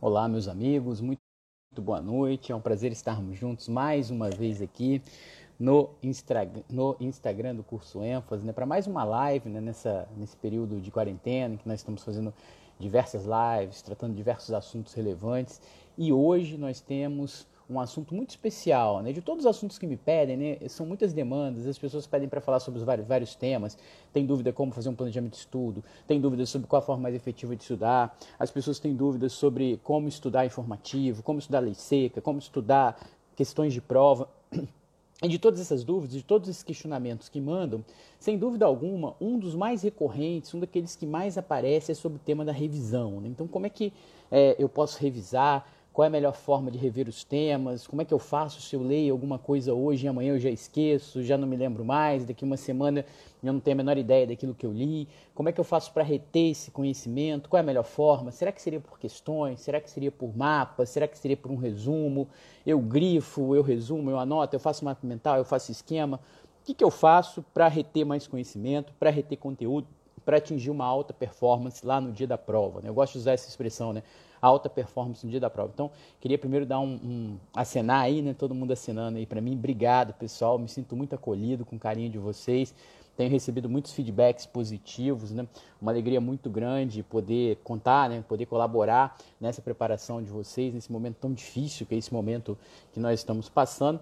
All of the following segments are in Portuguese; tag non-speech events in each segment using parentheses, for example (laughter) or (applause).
Olá, meus amigos, muito, muito, boa noite. É um prazer estarmos juntos mais uma vez aqui no, Instra, no Instagram do curso ênfase, né, para mais uma live né, nessa, nesse período de quarentena, em que nós estamos fazendo diversas lives, tratando diversos assuntos relevantes. E hoje nós temos um assunto muito especial, né? De todos os assuntos que me pedem, né? São muitas demandas, as pessoas pedem para falar sobre os vários, vários temas, tem dúvida como fazer um planejamento de estudo, tem dúvidas sobre qual a forma mais efetiva de estudar, as pessoas têm dúvidas sobre como estudar informativo, como estudar lei seca, como estudar questões de prova. E de todas essas dúvidas, de todos esses questionamentos que mandam, sem dúvida alguma, um dos mais recorrentes, um daqueles que mais aparece é sobre o tema da revisão. Né? Então, como é que é, eu posso revisar? Qual é a melhor forma de rever os temas, como é que eu faço se eu leio alguma coisa hoje e amanhã eu já esqueço, já não me lembro mais, daqui uma semana eu não tenho a menor ideia daquilo que eu li, como é que eu faço para reter esse conhecimento, qual é a melhor forma, será que seria por questões, será que seria por mapas, será que seria por um resumo, eu grifo, eu resumo, eu anoto, eu faço mapa mental, eu faço esquema, o que, que eu faço para reter mais conhecimento, para reter conteúdo, para atingir uma alta performance lá no dia da prova. Né? Eu gosto de usar essa expressão, né? Alta performance no dia da prova. Então, queria primeiro dar um, um acenar aí, né? Todo mundo assinando aí para mim. Obrigado, pessoal. Me sinto muito acolhido com o carinho de vocês. Tenho recebido muitos feedbacks positivos, né? Uma alegria muito grande poder contar, né? Poder colaborar nessa preparação de vocês nesse momento tão difícil que é esse momento que nós estamos passando.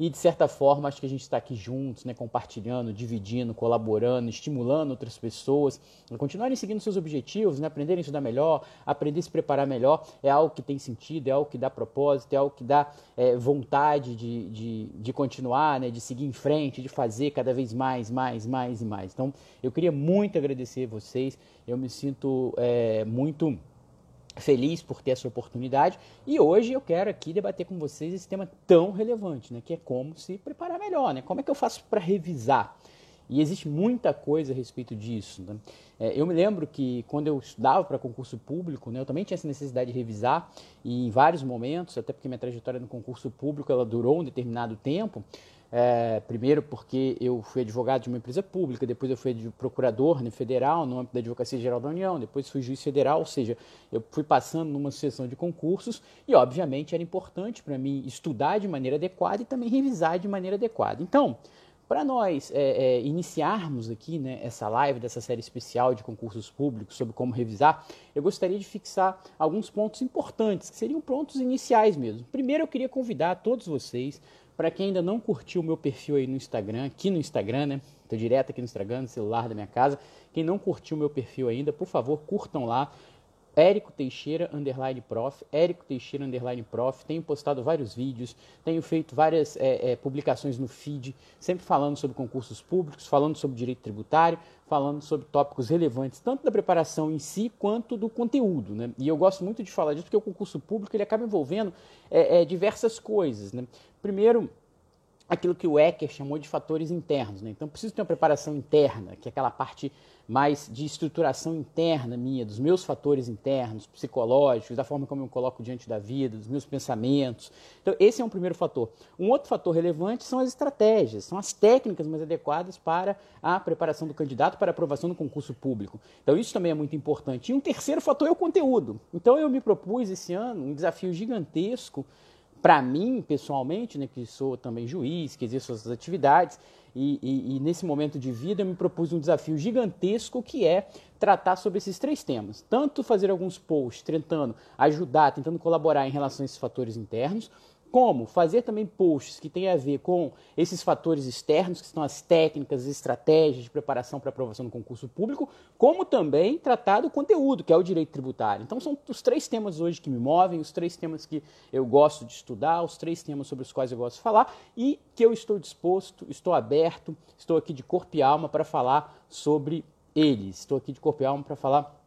E de certa forma, acho que a gente está aqui juntos, né, compartilhando, dividindo, colaborando, estimulando outras pessoas a continuarem seguindo seus objetivos, né, aprenderem a estudar melhor, aprender a se preparar melhor. É algo que tem sentido, é algo que dá propósito, é algo que dá é, vontade de, de, de continuar, né, de seguir em frente, de fazer cada vez mais, mais, mais e mais. Então, eu queria muito agradecer vocês. Eu me sinto é, muito feliz por ter essa oportunidade e hoje eu quero aqui debater com vocês esse tema tão relevante, né, que é como se preparar melhor, né? Como é que eu faço para revisar? E existe muita coisa a respeito disso. Né? É, eu me lembro que quando eu estudava para concurso público, né, eu também tinha essa necessidade de revisar e em vários momentos, até porque minha trajetória no concurso público ela durou um determinado tempo, é, primeiro porque eu fui advogado de uma empresa pública, depois eu fui procurador né, federal no âmbito da Advocacia Geral da União, depois fui juiz federal, ou seja, eu fui passando numa sucessão de concursos e, obviamente, era importante para mim estudar de maneira adequada e também revisar de maneira adequada. Então, para nós é, é, iniciarmos aqui né, essa live dessa série especial de concursos públicos sobre como revisar, eu gostaria de fixar alguns pontos importantes, que seriam pontos iniciais mesmo. Primeiro, eu queria convidar todos vocês para quem ainda não curtiu o meu perfil aí no Instagram, aqui no Instagram, né? Estou direto aqui no Instagram, no celular da minha casa. Quem não curtiu o meu perfil ainda, por favor, curtam lá. Érico Teixeira, underline prof, Érico Teixeira, underline prof, tenho postado vários vídeos, tenho feito várias é, é, publicações no feed, sempre falando sobre concursos públicos, falando sobre direito tributário, falando sobre tópicos relevantes, tanto da preparação em si, quanto do conteúdo, né? E eu gosto muito de falar disso, porque o concurso público, ele acaba envolvendo é, é diversas coisas, né? Primeiro, aquilo que o Ecker chamou de fatores internos. Né? Então, preciso ter uma preparação interna, que é aquela parte mais de estruturação interna minha, dos meus fatores internos, psicológicos, da forma como eu me coloco diante da vida, dos meus pensamentos. Então, esse é um primeiro fator. Um outro fator relevante são as estratégias, são as técnicas mais adequadas para a preparação do candidato para aprovação do concurso público. Então, isso também é muito importante. E um terceiro fator é o conteúdo. Então, eu me propus esse ano um desafio gigantesco para mim, pessoalmente, né, que sou também juiz, que exerço essas atividades, e, e, e, nesse momento de vida eu me propus um desafio gigantesco que é tratar sobre esses três temas. Tanto fazer alguns posts tentando ajudar, tentando colaborar em relação a esses fatores internos, como fazer também posts que têm a ver com esses fatores externos, que são as técnicas, as estratégias de preparação para aprovação do concurso público, como também tratar do conteúdo, que é o direito tributário. Então são os três temas hoje que me movem, os três temas que eu gosto de estudar, os três temas sobre os quais eu gosto de falar e que eu estou disposto, estou aberto, estou aqui de corpo e alma para falar sobre eles. Estou aqui de corpo e alma para falar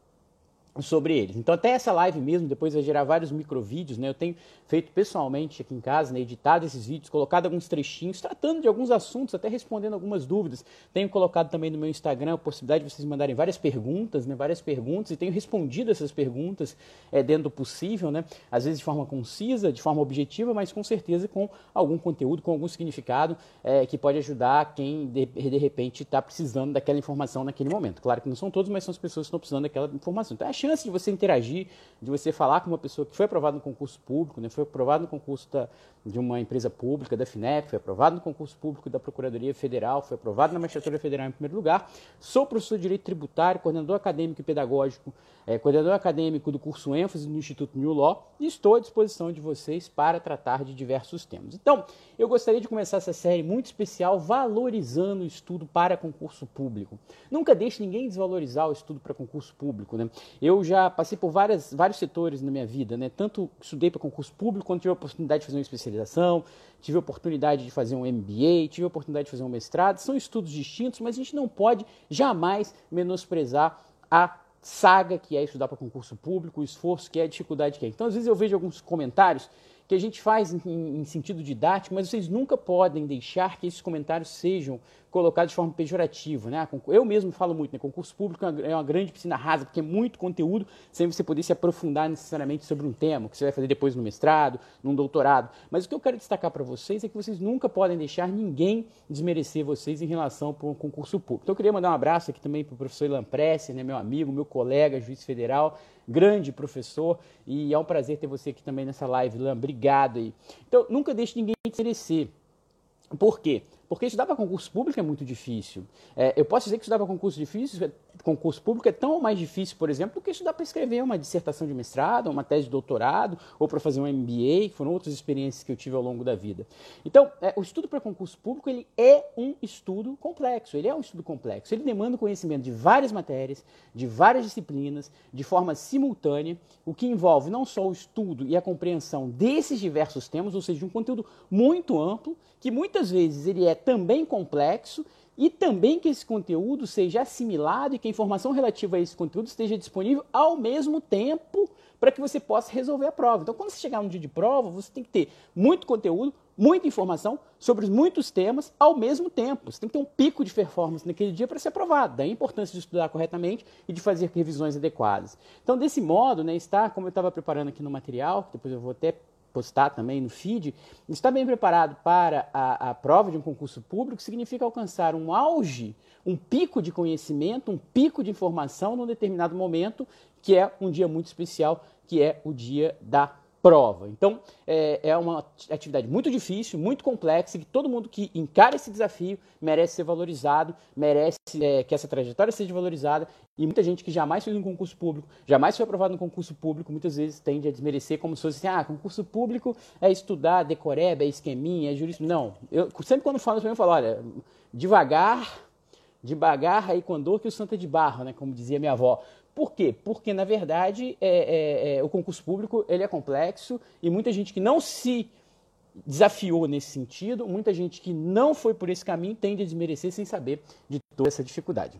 sobre eles. Então até essa live mesmo, depois vai gerar vários microvídeos, né? Eu tenho feito pessoalmente aqui em casa, né, editado esses vídeos, colocado alguns trechinhos, tratando de alguns assuntos, até respondendo algumas dúvidas. Tenho colocado também no meu Instagram a possibilidade de vocês mandarem várias perguntas, né, várias perguntas, e tenho respondido essas perguntas é, dentro do possível, né? Às vezes de forma concisa, de forma objetiva, mas com certeza com algum conteúdo, com algum significado é, que pode ajudar quem de, de repente está precisando daquela informação naquele momento. Claro que não são todos, mas são as pessoas que estão precisando daquela informação. Então, achei chance de você interagir, de você falar com uma pessoa que foi aprovada no concurso público, né, foi aprovado no concurso da, de uma empresa pública, da FINEP, foi aprovado no concurso público da Procuradoria Federal, foi aprovado na Magistratura Federal em primeiro lugar. Sou professor de Direito Tributário, coordenador acadêmico e pedagógico, é, coordenador acadêmico do curso ênfase no Instituto New Law e estou à disposição de vocês para tratar de diversos temas. Então, eu gostaria de começar essa série muito especial valorizando o estudo para concurso público. Nunca deixe ninguém desvalorizar o estudo para concurso público. Né? Eu já passei por várias, vários setores na minha vida, né? tanto estudei para concurso público, quanto tive a oportunidade de fazer uma especialização, tive a oportunidade de fazer um MBA, tive a oportunidade de fazer um mestrado. São estudos distintos, mas a gente não pode jamais menosprezar a saga que é estudar para concurso público, o esforço que é, a dificuldade que é. Então, às vezes eu vejo alguns comentários que a gente faz em, em, sentido didático, mas vocês nunca podem deixar que esses comentários sejam colocados de forma pejorativa. Né? Eu mesmo falo muito, né? concurso público é, é uma grande piscina rasa, porque é muito conteúdo, sem você poder se aprofundar necessariamente sobre um tema, que você vai fazer depois no mestrado, num doutorado. Mas o que eu quero destacar para vocês é que vocês nunca podem deixar ninguém desmerecer vocês em relação para um concurso público. Então eu queria mandar um abraço aqui também para o professor Ilan né? meu amigo, meu colega, juiz federal, grande professor, e é um prazer ter você aqui também nessa live, Ilan. Obrigado aí. Então, nunca deixe ninguém desmerecer. Por quê? Porque estudar para concurso público é muito difícil. É, eu posso dizer que estudar para concurso difícil, concurso público é tão mais difícil, por exemplo, do que estudar para escrever uma dissertação de mestrado, uma tese de doutorado, ou para fazer um MBA, que foram outras experiências que eu tive ao longo da vida. Então, é, o estudo para concurso público ele é um estudo complexo. Ele é um estudo complexo. Ele demanda conhecimento de várias matérias, de várias disciplinas, de forma simultânea, o que envolve não só o estudo e a compreensão desses diversos temas, ou seja, um conteúdo muito amplo, que muitas vezes ele é também complexo e também que esse conteúdo seja assimilado e que a informação relativa a esse conteúdo esteja disponível ao mesmo tempo para que você possa resolver a prova. Então, quando você chegar no dia de prova, você tem que ter muito conteúdo, muita informação sobre muitos temas ao mesmo tempo. Você tem que ter um pico de performance naquele dia para ser aprovado. Daí a importância de estudar corretamente e de fazer revisões adequadas. Então, desse modo, né, está, como eu estava preparando aqui no material, que depois eu vou até postar também no feed, estar bem preparado para a, a prova de um concurso público significa alcançar um auge, um pico de conhecimento, um pico de informação num determinado momento, que é um dia muito especial, que é o dia da prova. Então, é, é, uma atividade muito difícil, muito complexa, e que todo mundo que encara esse desafio merece ser valorizado, merece é, que essa trajetória seja valorizada, e muita gente que jamais fez um concurso público, jamais foi aprovado no concurso público, muitas vezes tende a desmerecer como se fosse assim, ah, concurso público é estudar decoreba, é esqueminha, é jurista. Não, eu sempre quando falo isso, eu falo, olha, devagar, devagar aí com dor que o santo é de barro, né, como dizia minha avó. Por quê? Porque, na verdade, é, é, é, o concurso público ele é complexo e muita gente que não se desafiou nesse sentido, muita gente que não foi por esse caminho tende a desmerecer sem saber de toda essa dificuldade.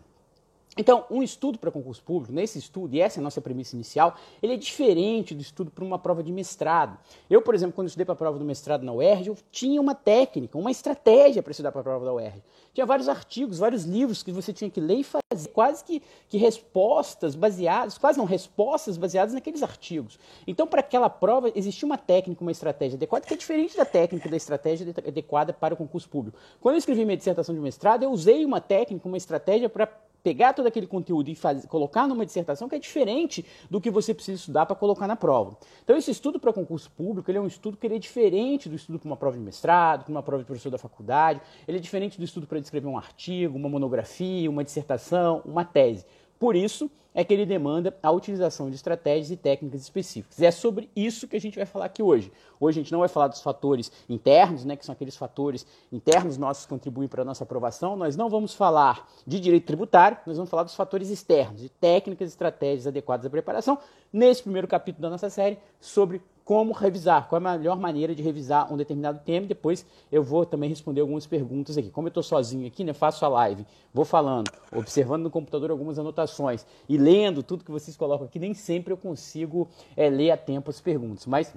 Então, um estudo para concurso público, nesse estudo, e essa é a nossa premissa inicial, ele é diferente do estudo para uma prova de mestrado. Eu, por exemplo, quando estudei para a prova do mestrado na UERJ, eu tinha uma técnica, uma estratégia para estudar para a prova da UERJ. Tinha vários artigos, vários livros que você tinha que ler e fazer quase que, que respostas baseadas, quase não, respostas baseadas naqueles artigos. Então, para aquela prova, existia uma técnica, uma estratégia adequada, que é diferente da técnica da estratégia adequada para o concurso público. Quando eu escrevi minha dissertação de mestrado, eu usei uma técnica, uma estratégia para pegar todo aquele conteúdo e fazer, colocar numa dissertação que é diferente do que você precisa estudar para colocar na prova. Então, esse estudo para concurso público ele é um estudo que é diferente do estudo para uma prova de mestrado, para uma prova de professor da faculdade, ele é diferente do estudo para escrever um artigo, uma monografia, uma dissertação, uma tese. Por isso é que ele demanda a utilização de estratégias e técnicas específicas. É sobre isso que a gente vai falar aqui hoje. Hoje a gente não vai falar dos fatores internos, né, que são aqueles fatores internos nossos que contribuem para a nossa aprovação. Nós não vamos falar de direito tributário, nós vamos falar dos fatores externos, de técnicas e estratégias adequadas à preparação, nesse primeiro capítulo da nossa série sobre como revisar, qual é a melhor maneira de revisar um determinado tema. Depois eu vou também responder algumas perguntas aqui. Como eu estou sozinho aqui, né, faço a live, vou falando, observando no computador algumas anotações e lendo tudo que vocês colocam aqui, nem sempre eu consigo é, ler a tempo as perguntas, mas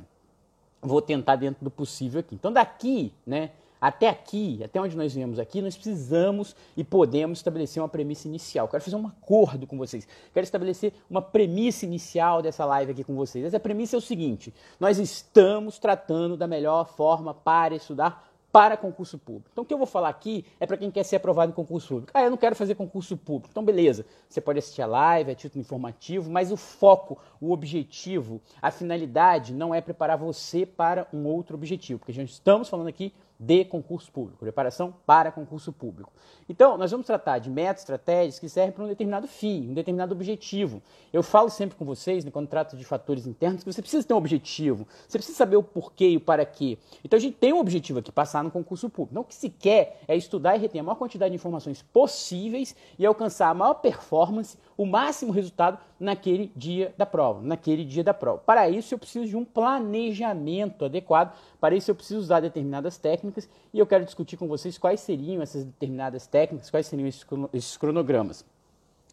vou tentar dentro do possível aqui. Então daqui, né, até aqui, até onde nós viemos aqui, nós precisamos e podemos estabelecer uma premissa inicial. Quero fazer um acordo com vocês. Quero estabelecer uma premissa inicial dessa live aqui com vocês. Essa premissa é o seguinte: nós estamos tratando da melhor forma para estudar para concurso público. Então, o que eu vou falar aqui é para quem quer ser aprovado em concurso público. Ah, eu não quero fazer concurso público. Então, beleza. Você pode assistir a live, é título informativo, mas o foco, o objetivo, a finalidade não é preparar você para um outro objetivo, porque já estamos falando aqui de concurso público, preparação para concurso público. Então, nós vamos tratar de métodos, estratégias que servem para um determinado fim, um determinado objetivo. Eu falo sempre com vocês, né, quando trato de fatores internos, que você precisa ter um objetivo, você precisa saber o porquê e o para quê. Então, a gente tem um objetivo aqui, passar no concurso público. O que se quer é estudar e reter a maior quantidade de informações possíveis e alcançar a maior performance, o máximo resultado naquele dia da prova, naquele dia da prova. Para isso, eu preciso de um planejamento adequado, para isso eu preciso usar determinadas técnicas e eu quero discutir com vocês quais seriam essas determinadas técnicas, quais seriam esses cronogramas.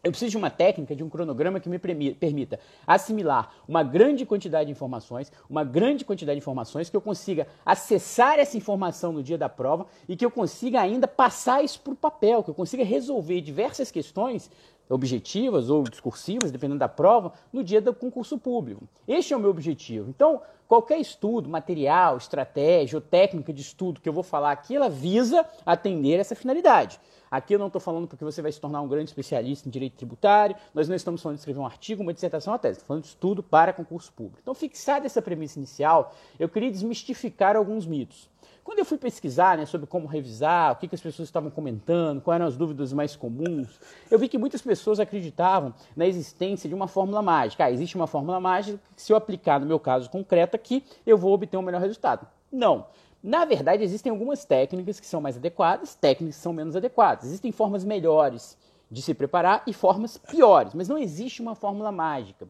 Eu preciso de uma técnica, de um cronograma que me permita assimilar uma grande quantidade de informações, uma grande quantidade de informações, que eu consiga acessar essa informação no dia da prova e que eu consiga ainda passar isso para o papel, que eu consiga resolver diversas questões objetivas ou discursivas, dependendo da prova, no dia do concurso público. Este é o meu objetivo. Então, qualquer estudo, material, estratégia ou técnica de estudo que eu vou falar aqui, ela visa atender essa finalidade. Aqui eu não estou falando porque você vai se tornar um grande especialista em direito tributário, nós não estamos falando de escrever um artigo, uma dissertação, uma tese, estamos falando de estudo para concurso público. Então, fixada essa premissa inicial, eu queria desmistificar alguns mitos. Quando eu fui pesquisar né, sobre como revisar, o que, que as pessoas estavam comentando, quais eram as dúvidas mais comuns, eu vi que muitas pessoas acreditavam na existência de uma fórmula mágica. Ah, existe uma fórmula mágica que, se eu aplicar no meu caso concreto aqui, eu vou obter um melhor resultado. Não. Na verdade, existem algumas técnicas que são mais adequadas, técnicas que são menos adequadas. Existem formas melhores de se preparar e formas piores, mas não existe uma fórmula mágica.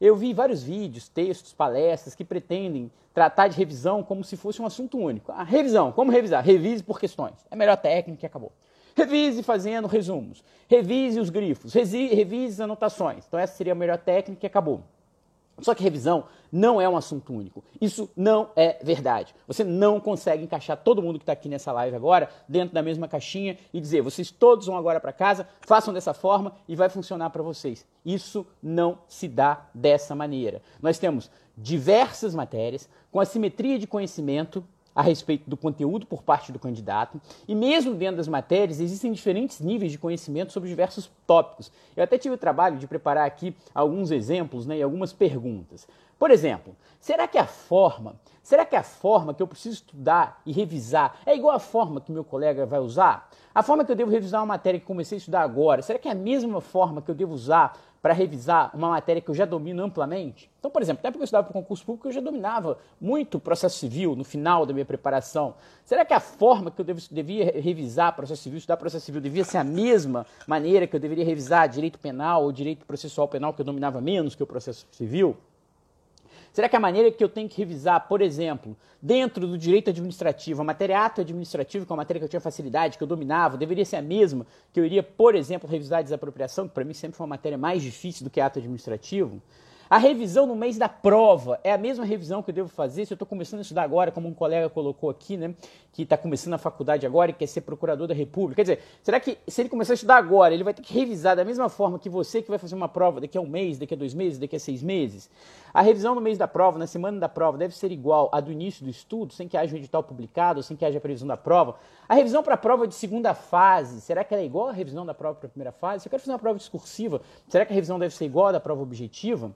Eu vi vários vídeos, textos, palestras que pretendem tratar de revisão como se fosse um assunto único. A revisão, como revisar? Revise por questões. É a melhor técnica e acabou. Revise fazendo resumos. Revise os grifos. Revise as anotações. Então essa seria a melhor técnica e acabou. Só que revisão não é um assunto único. Isso não é verdade. Você não consegue encaixar todo mundo que está aqui nessa live agora dentro da mesma caixinha e dizer, vocês todos vão agora para casa, façam dessa forma e vai funcionar para vocês. Isso não se dá dessa maneira. Nós temos diversas matérias com assimetria de conhecimento a respeito do conteúdo por parte do candidato, e mesmo dentro das matérias existem diferentes níveis de conhecimento sobre diversos tópicos. Eu até tive o trabalho de preparar aqui alguns exemplos né, e algumas perguntas. Por exemplo, será que a forma, será que a forma que eu preciso estudar e revisar é igual à forma que meu colega vai usar? A forma que eu devo revisar uma matéria que comecei a estudar agora, será que é a mesma forma que eu devo usar para revisar uma matéria que eu já domino amplamente? Então, por exemplo, até porque eu estudava para o concurso público, eu já dominava muito processo civil no final da minha preparação. Será que a forma que eu devo, devia revisar processo civil, estudar processo civil, devia ser a mesma maneira que eu deveria revisar direito penal ou direito processual penal, que eu dominava menos que o processo civil? Será que a maneira que eu tenho que revisar, por exemplo, dentro do direito administrativo, a matéria ato administrativo, que é uma matéria que eu tinha facilidade, que eu dominava, deveria ser a mesma que eu iria, por exemplo, revisar a desapropriação, que para mim sempre foi uma matéria mais difícil do que ato administrativo? A revisão no mês da prova é a mesma revisão que eu devo fazer se eu estou começando a estudar agora, como um colega colocou aqui, né? Que está começando a faculdade agora e quer ser procurador da República. Quer dizer, será que se ele começar a estudar agora, ele vai ter que revisar da mesma forma que você que vai fazer uma prova daqui a um mês, daqui a dois meses, daqui a seis meses? A revisão no mês da prova, na semana da prova, deve ser igual à do início do estudo, sem que haja um edital publicado, sem que haja a previsão da prova. A revisão para a prova de segunda fase, será que ela é igual à revisão da prova para a primeira fase? Se eu quero fazer uma prova discursiva, será que a revisão deve ser igual à da prova objetiva?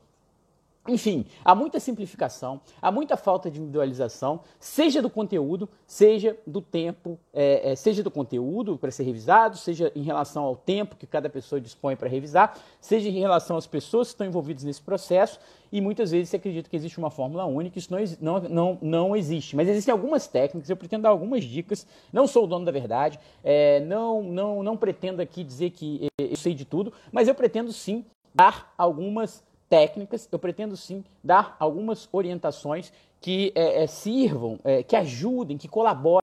Enfim, há muita simplificação, há muita falta de individualização, seja do conteúdo, seja do tempo, é, é, seja do conteúdo para ser revisado, seja em relação ao tempo que cada pessoa dispõe para revisar, seja em relação às pessoas que estão envolvidas nesse processo, e muitas vezes se acredita que existe uma fórmula única, isso não, não, não, não existe. Mas existem algumas técnicas, eu pretendo dar algumas dicas, não sou o dono da verdade, é, não, não, não pretendo aqui dizer que eu sei de tudo, mas eu pretendo sim dar algumas técnicas, eu pretendo sim dar algumas orientações que é, é, sirvam, é, que ajudem, que colaborem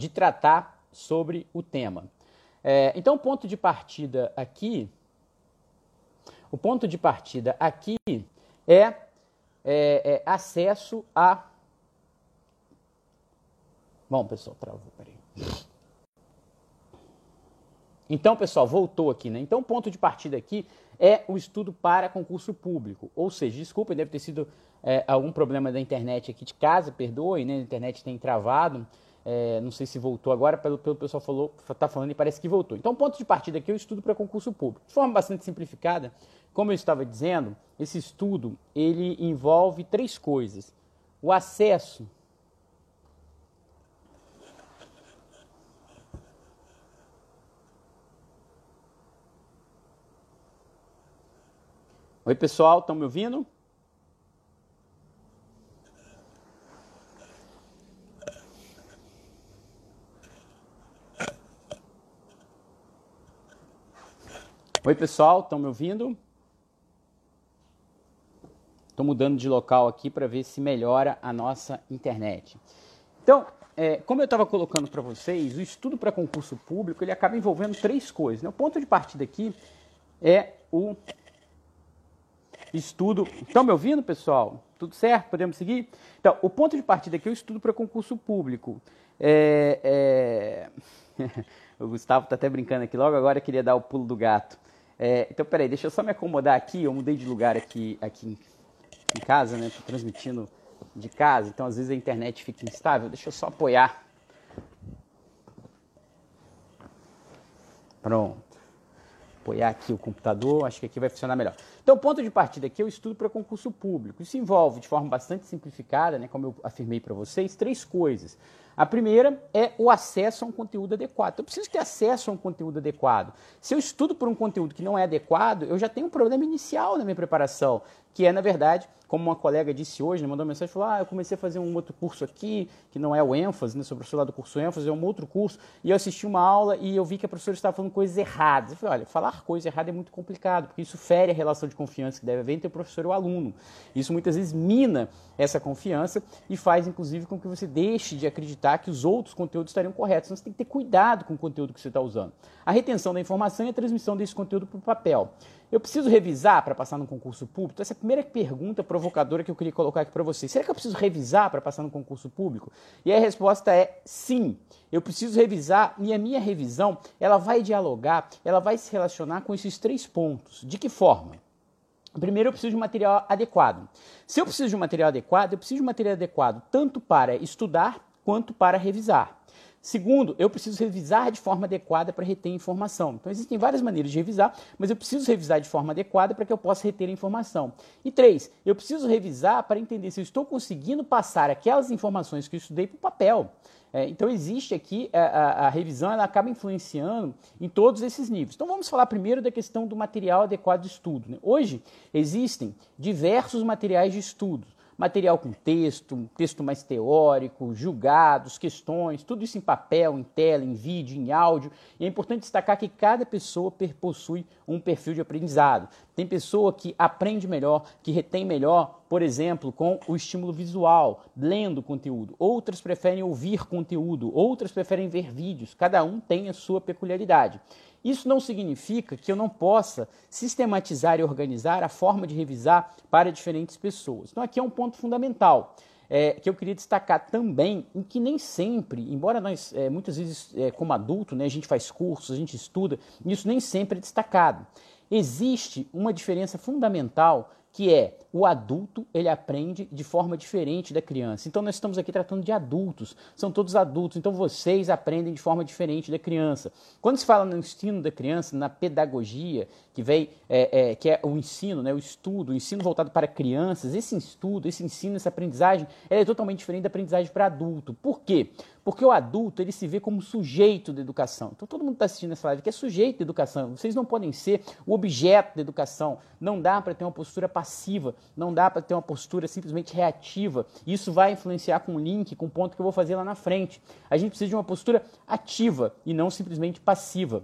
de tratar sobre o tema. É, então, o ponto de partida aqui, o ponto de partida aqui é, é, é acesso a. Bom, pessoal, travou, peraí. Então, pessoal, voltou aqui, né? Então, o ponto de partida aqui é o estudo para concurso público. Ou seja, desculpa, deve ter sido é, algum problema da internet aqui de casa, perdoe, né? A internet tem travado. É, não sei se voltou agora, pelo que o pessoal falou, está falando e parece que voltou. Então, ponto de partida aqui o estudo para concurso público. De forma bastante simplificada, como eu estava dizendo, esse estudo ele envolve três coisas: o acesso Oi, pessoal, estão me ouvindo? Oi, pessoal, estão me ouvindo? Estou mudando de local aqui para ver se melhora a nossa internet. Então, é, como eu estava colocando para vocês, o estudo para concurso público ele acaba envolvendo três coisas. Né? O ponto de partida aqui é o estudo. Estão me ouvindo, pessoal? Tudo certo? Podemos seguir? Então, o ponto de partida aqui é o estudo para concurso público. É, é... (laughs) o Gustavo está até brincando aqui logo agora, queria dar o pulo do gato. É, então, peraí, deixa eu só me acomodar aqui. Eu mudei de lugar aqui, aqui em casa, né? Estou transmitindo de casa, então às vezes a internet fica instável. Deixa eu só apoiar. Pronto apoiar aqui o computador, acho que aqui vai funcionar melhor. Então, o ponto de partida aqui é o estudo para concurso público. Isso envolve, de forma bastante simplificada, né, como eu afirmei para vocês, três coisas. A primeira é o acesso a um conteúdo adequado. Eu preciso ter acesso a um conteúdo adequado. Se eu estudo por um conteúdo que não é adequado, eu já tenho um problema inicial na minha preparação, que é, na verdade, como uma colega disse hoje, né, mandou uma mensagem, falou, ah, eu comecei a fazer um outro curso aqui, que não é o ênfase, né, sou professor lá do curso ênfase, é um outro curso, e eu assisti uma aula e eu vi que a professora estava falando coisas erradas. Eu falei, olha, falar coisa errada é muito complicado, porque isso fere a relação de confiança que deve haver entre o professor e o aluno. Isso muitas vezes mina essa confiança e faz, inclusive, com que você deixe de acreditar que os outros conteúdos estariam corretos. Então, você tem que ter cuidado com o conteúdo que você está usando. A retenção da informação e a transmissão desse conteúdo para o papel. Eu preciso revisar para passar no concurso público? Essa é a primeira pergunta provocadora que eu queria colocar aqui para vocês. Será que eu preciso revisar para passar no concurso público? E a resposta é sim. Eu preciso revisar e a minha revisão, ela vai dialogar, ela vai se relacionar com esses três pontos. De que forma? Primeiro, eu preciso de material adequado. Se eu preciso de um material adequado, eu preciso de um material adequado tanto para estudar quanto para revisar. Segundo, eu preciso revisar de forma adequada para reter informação. Então, existem várias maneiras de revisar, mas eu preciso revisar de forma adequada para que eu possa reter a informação. E três, eu preciso revisar para entender se eu estou conseguindo passar aquelas informações que eu estudei para o papel. É, então, existe aqui a, a, a, revisão, ela acaba influenciando em todos esses níveis. Então, vamos falar primeiro da questão do material adequado de estudo. Né? Hoje, existem diversos materiais de estudo material com texto, texto mais teórico, julgados, questões, tudo isso em papel, em tela, em vídeo, em áudio. E é importante destacar que cada pessoa possui um perfil de aprendizado. Tem pessoa que aprende melhor, que retém melhor, por exemplo, com o estímulo visual, lendo conteúdo. Outras preferem ouvir conteúdo, outras preferem ver vídeos. Cada um tem a sua peculiaridade. Isso não significa que eu não possa sistematizar e organizar a forma de revisar para diferentes pessoas. Então, aqui é um ponto fundamental. É, que eu queria destacar também, em que nem sempre, embora nós, é, muitas vezes, é, como adulto, né, a gente faz cursos, a gente estuda, isso nem sempre é destacado. Existe uma diferença fundamental que é o adulto ele aprende de forma diferente da criança. Então nós estamos aqui tratando de adultos, são todos adultos, então vocês aprendem de forma diferente da criança. Quando se fala no ensino da criança, na pedagogia, que vem, é, é, que é o ensino, né, o estudo, o ensino voltado para crianças, esse estudo, esse ensino, essa aprendizagem, é totalmente diferente da aprendizagem para adulto. Por quê? Porque o adulto ele se vê como sujeito da educação. Então todo mundo está assistindo essa live que é sujeito da educação. Vocês não podem ser o objeto da educação. Não dá para ter uma postura passiva, não dá para ter uma postura simplesmente reativa. Isso vai influenciar com o link, com o ponto que eu vou fazer lá na frente. A gente precisa de uma postura ativa e não simplesmente passiva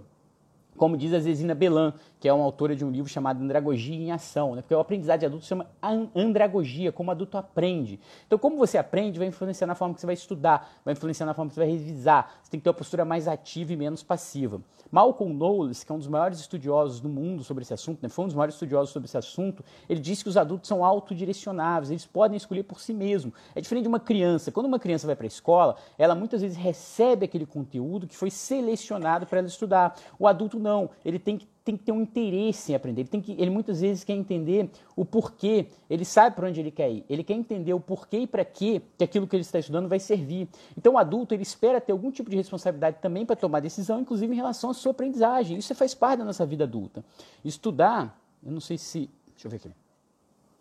como diz a Zezina Belan, que é uma autora de um livro chamado Andragogia em Ação, né? porque o aprendizado de adulto se chama andragogia, como adulto aprende. Então, como você aprende, vai influenciar na forma que você vai estudar, vai influenciar na forma que você vai revisar, você tem que ter uma postura mais ativa e menos passiva. Malcolm Knowles, que é um dos maiores estudiosos do mundo sobre esse assunto, né? foi um dos maiores estudiosos sobre esse assunto, ele disse que os adultos são autodirecionáveis, eles podem escolher por si mesmos. É diferente de uma criança. Quando uma criança vai para a escola, ela muitas vezes recebe aquele conteúdo que foi selecionado para ela estudar. O adulto não, ele tem que tem que ter um interesse em aprender. Ele, tem que, ele muitas vezes quer entender o porquê, ele sabe para onde ele quer ir. Ele quer entender o porquê e para que aquilo que ele está estudando vai servir. Então o adulto ele espera ter algum tipo de responsabilidade também para tomar decisão, inclusive em relação à sua aprendizagem. Isso faz parte da nossa vida adulta. Estudar, eu não sei se. Deixa eu ver aqui.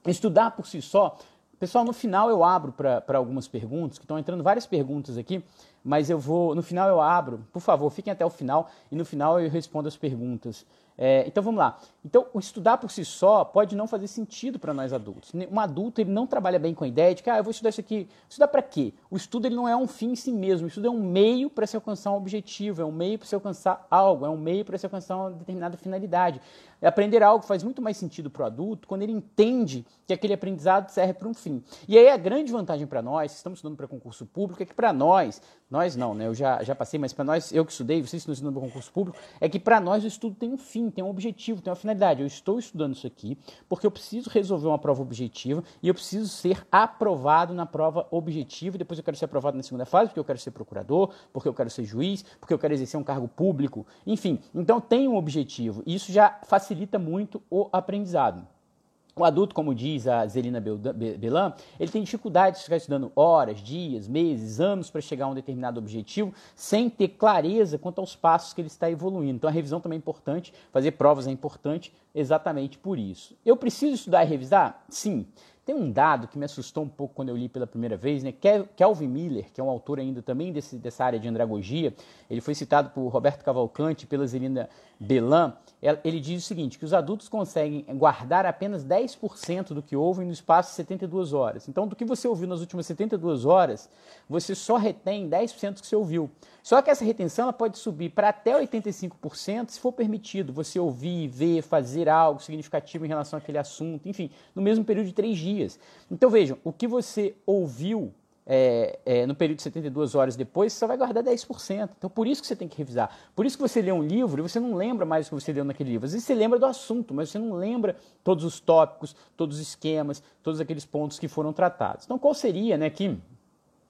Estudar por si só. Pessoal, no final eu abro para algumas perguntas, que estão entrando várias perguntas aqui mas eu vou, no final eu abro, por favor, fiquem até o final e no final eu respondo as perguntas. É, então vamos lá. Então, o estudar por si só pode não fazer sentido para nós adultos. Um adulto ele não trabalha bem com a ideia de que ah, eu vou estudar isso aqui. Estudar para quê? O estudo ele não é um fim em si mesmo. O estudo é um meio para se alcançar um objetivo, é um meio para se alcançar algo, é um meio para se alcançar uma determinada finalidade. Aprender algo faz muito mais sentido para o adulto quando ele entende que aquele aprendizado serve para um fim. E aí a grande vantagem para nós, que estamos estudando para concurso público, é que para nós, nós não, né? Eu já, já passei, mas para nós, eu que estudei, vocês que estão estudando para concurso público, é que para nós o estudo tem um fim, tem um objetivo, tem uma finalidade. Eu estou estudando isso aqui porque eu preciso resolver uma prova objetiva e eu preciso ser aprovado na prova objetiva e depois eu quero ser aprovado na segunda fase porque eu quero ser procurador, porque eu quero ser juiz, porque eu quero exercer um cargo público, enfim. Então tem um objetivo e isso já facilita muito o aprendizado. O adulto, como diz a Zelina Belan, ele tem dificuldade de ficar estudando horas, dias, meses, anos para chegar a um determinado objetivo sem ter clareza quanto aos passos que ele está evoluindo. Então a revisão também é importante, fazer provas é importante exatamente por isso. Eu preciso estudar e revisar? Sim. Tem um dado que me assustou um pouco quando eu li pela primeira vez, né? Kelvin Miller, que é um autor ainda também desse, dessa área de andragogia, ele foi citado por Roberto Cavalcante, pela Zelina Belan, ele diz o seguinte, que os adultos conseguem guardar apenas 10% do que ouvem no espaço de 72 horas. Então, do que você ouviu nas últimas 72 horas, você só retém 10% do que você ouviu. Só que essa retenção pode subir para até 85% se for permitido você ouvir, ver, fazer algo significativo em relação àquele assunto, enfim, no mesmo período de três dias. Então, vejam, o que você ouviu é, é, no período de 72 horas depois, você só vai guardar 10%. Então, por isso que você tem que revisar. Por isso que você lê um livro e você não lembra mais o que você leu naquele livro. Às vezes você lembra do assunto, mas você não lembra todos os tópicos, todos os esquemas, todos aqueles pontos que foram tratados. Então, qual seria, né, que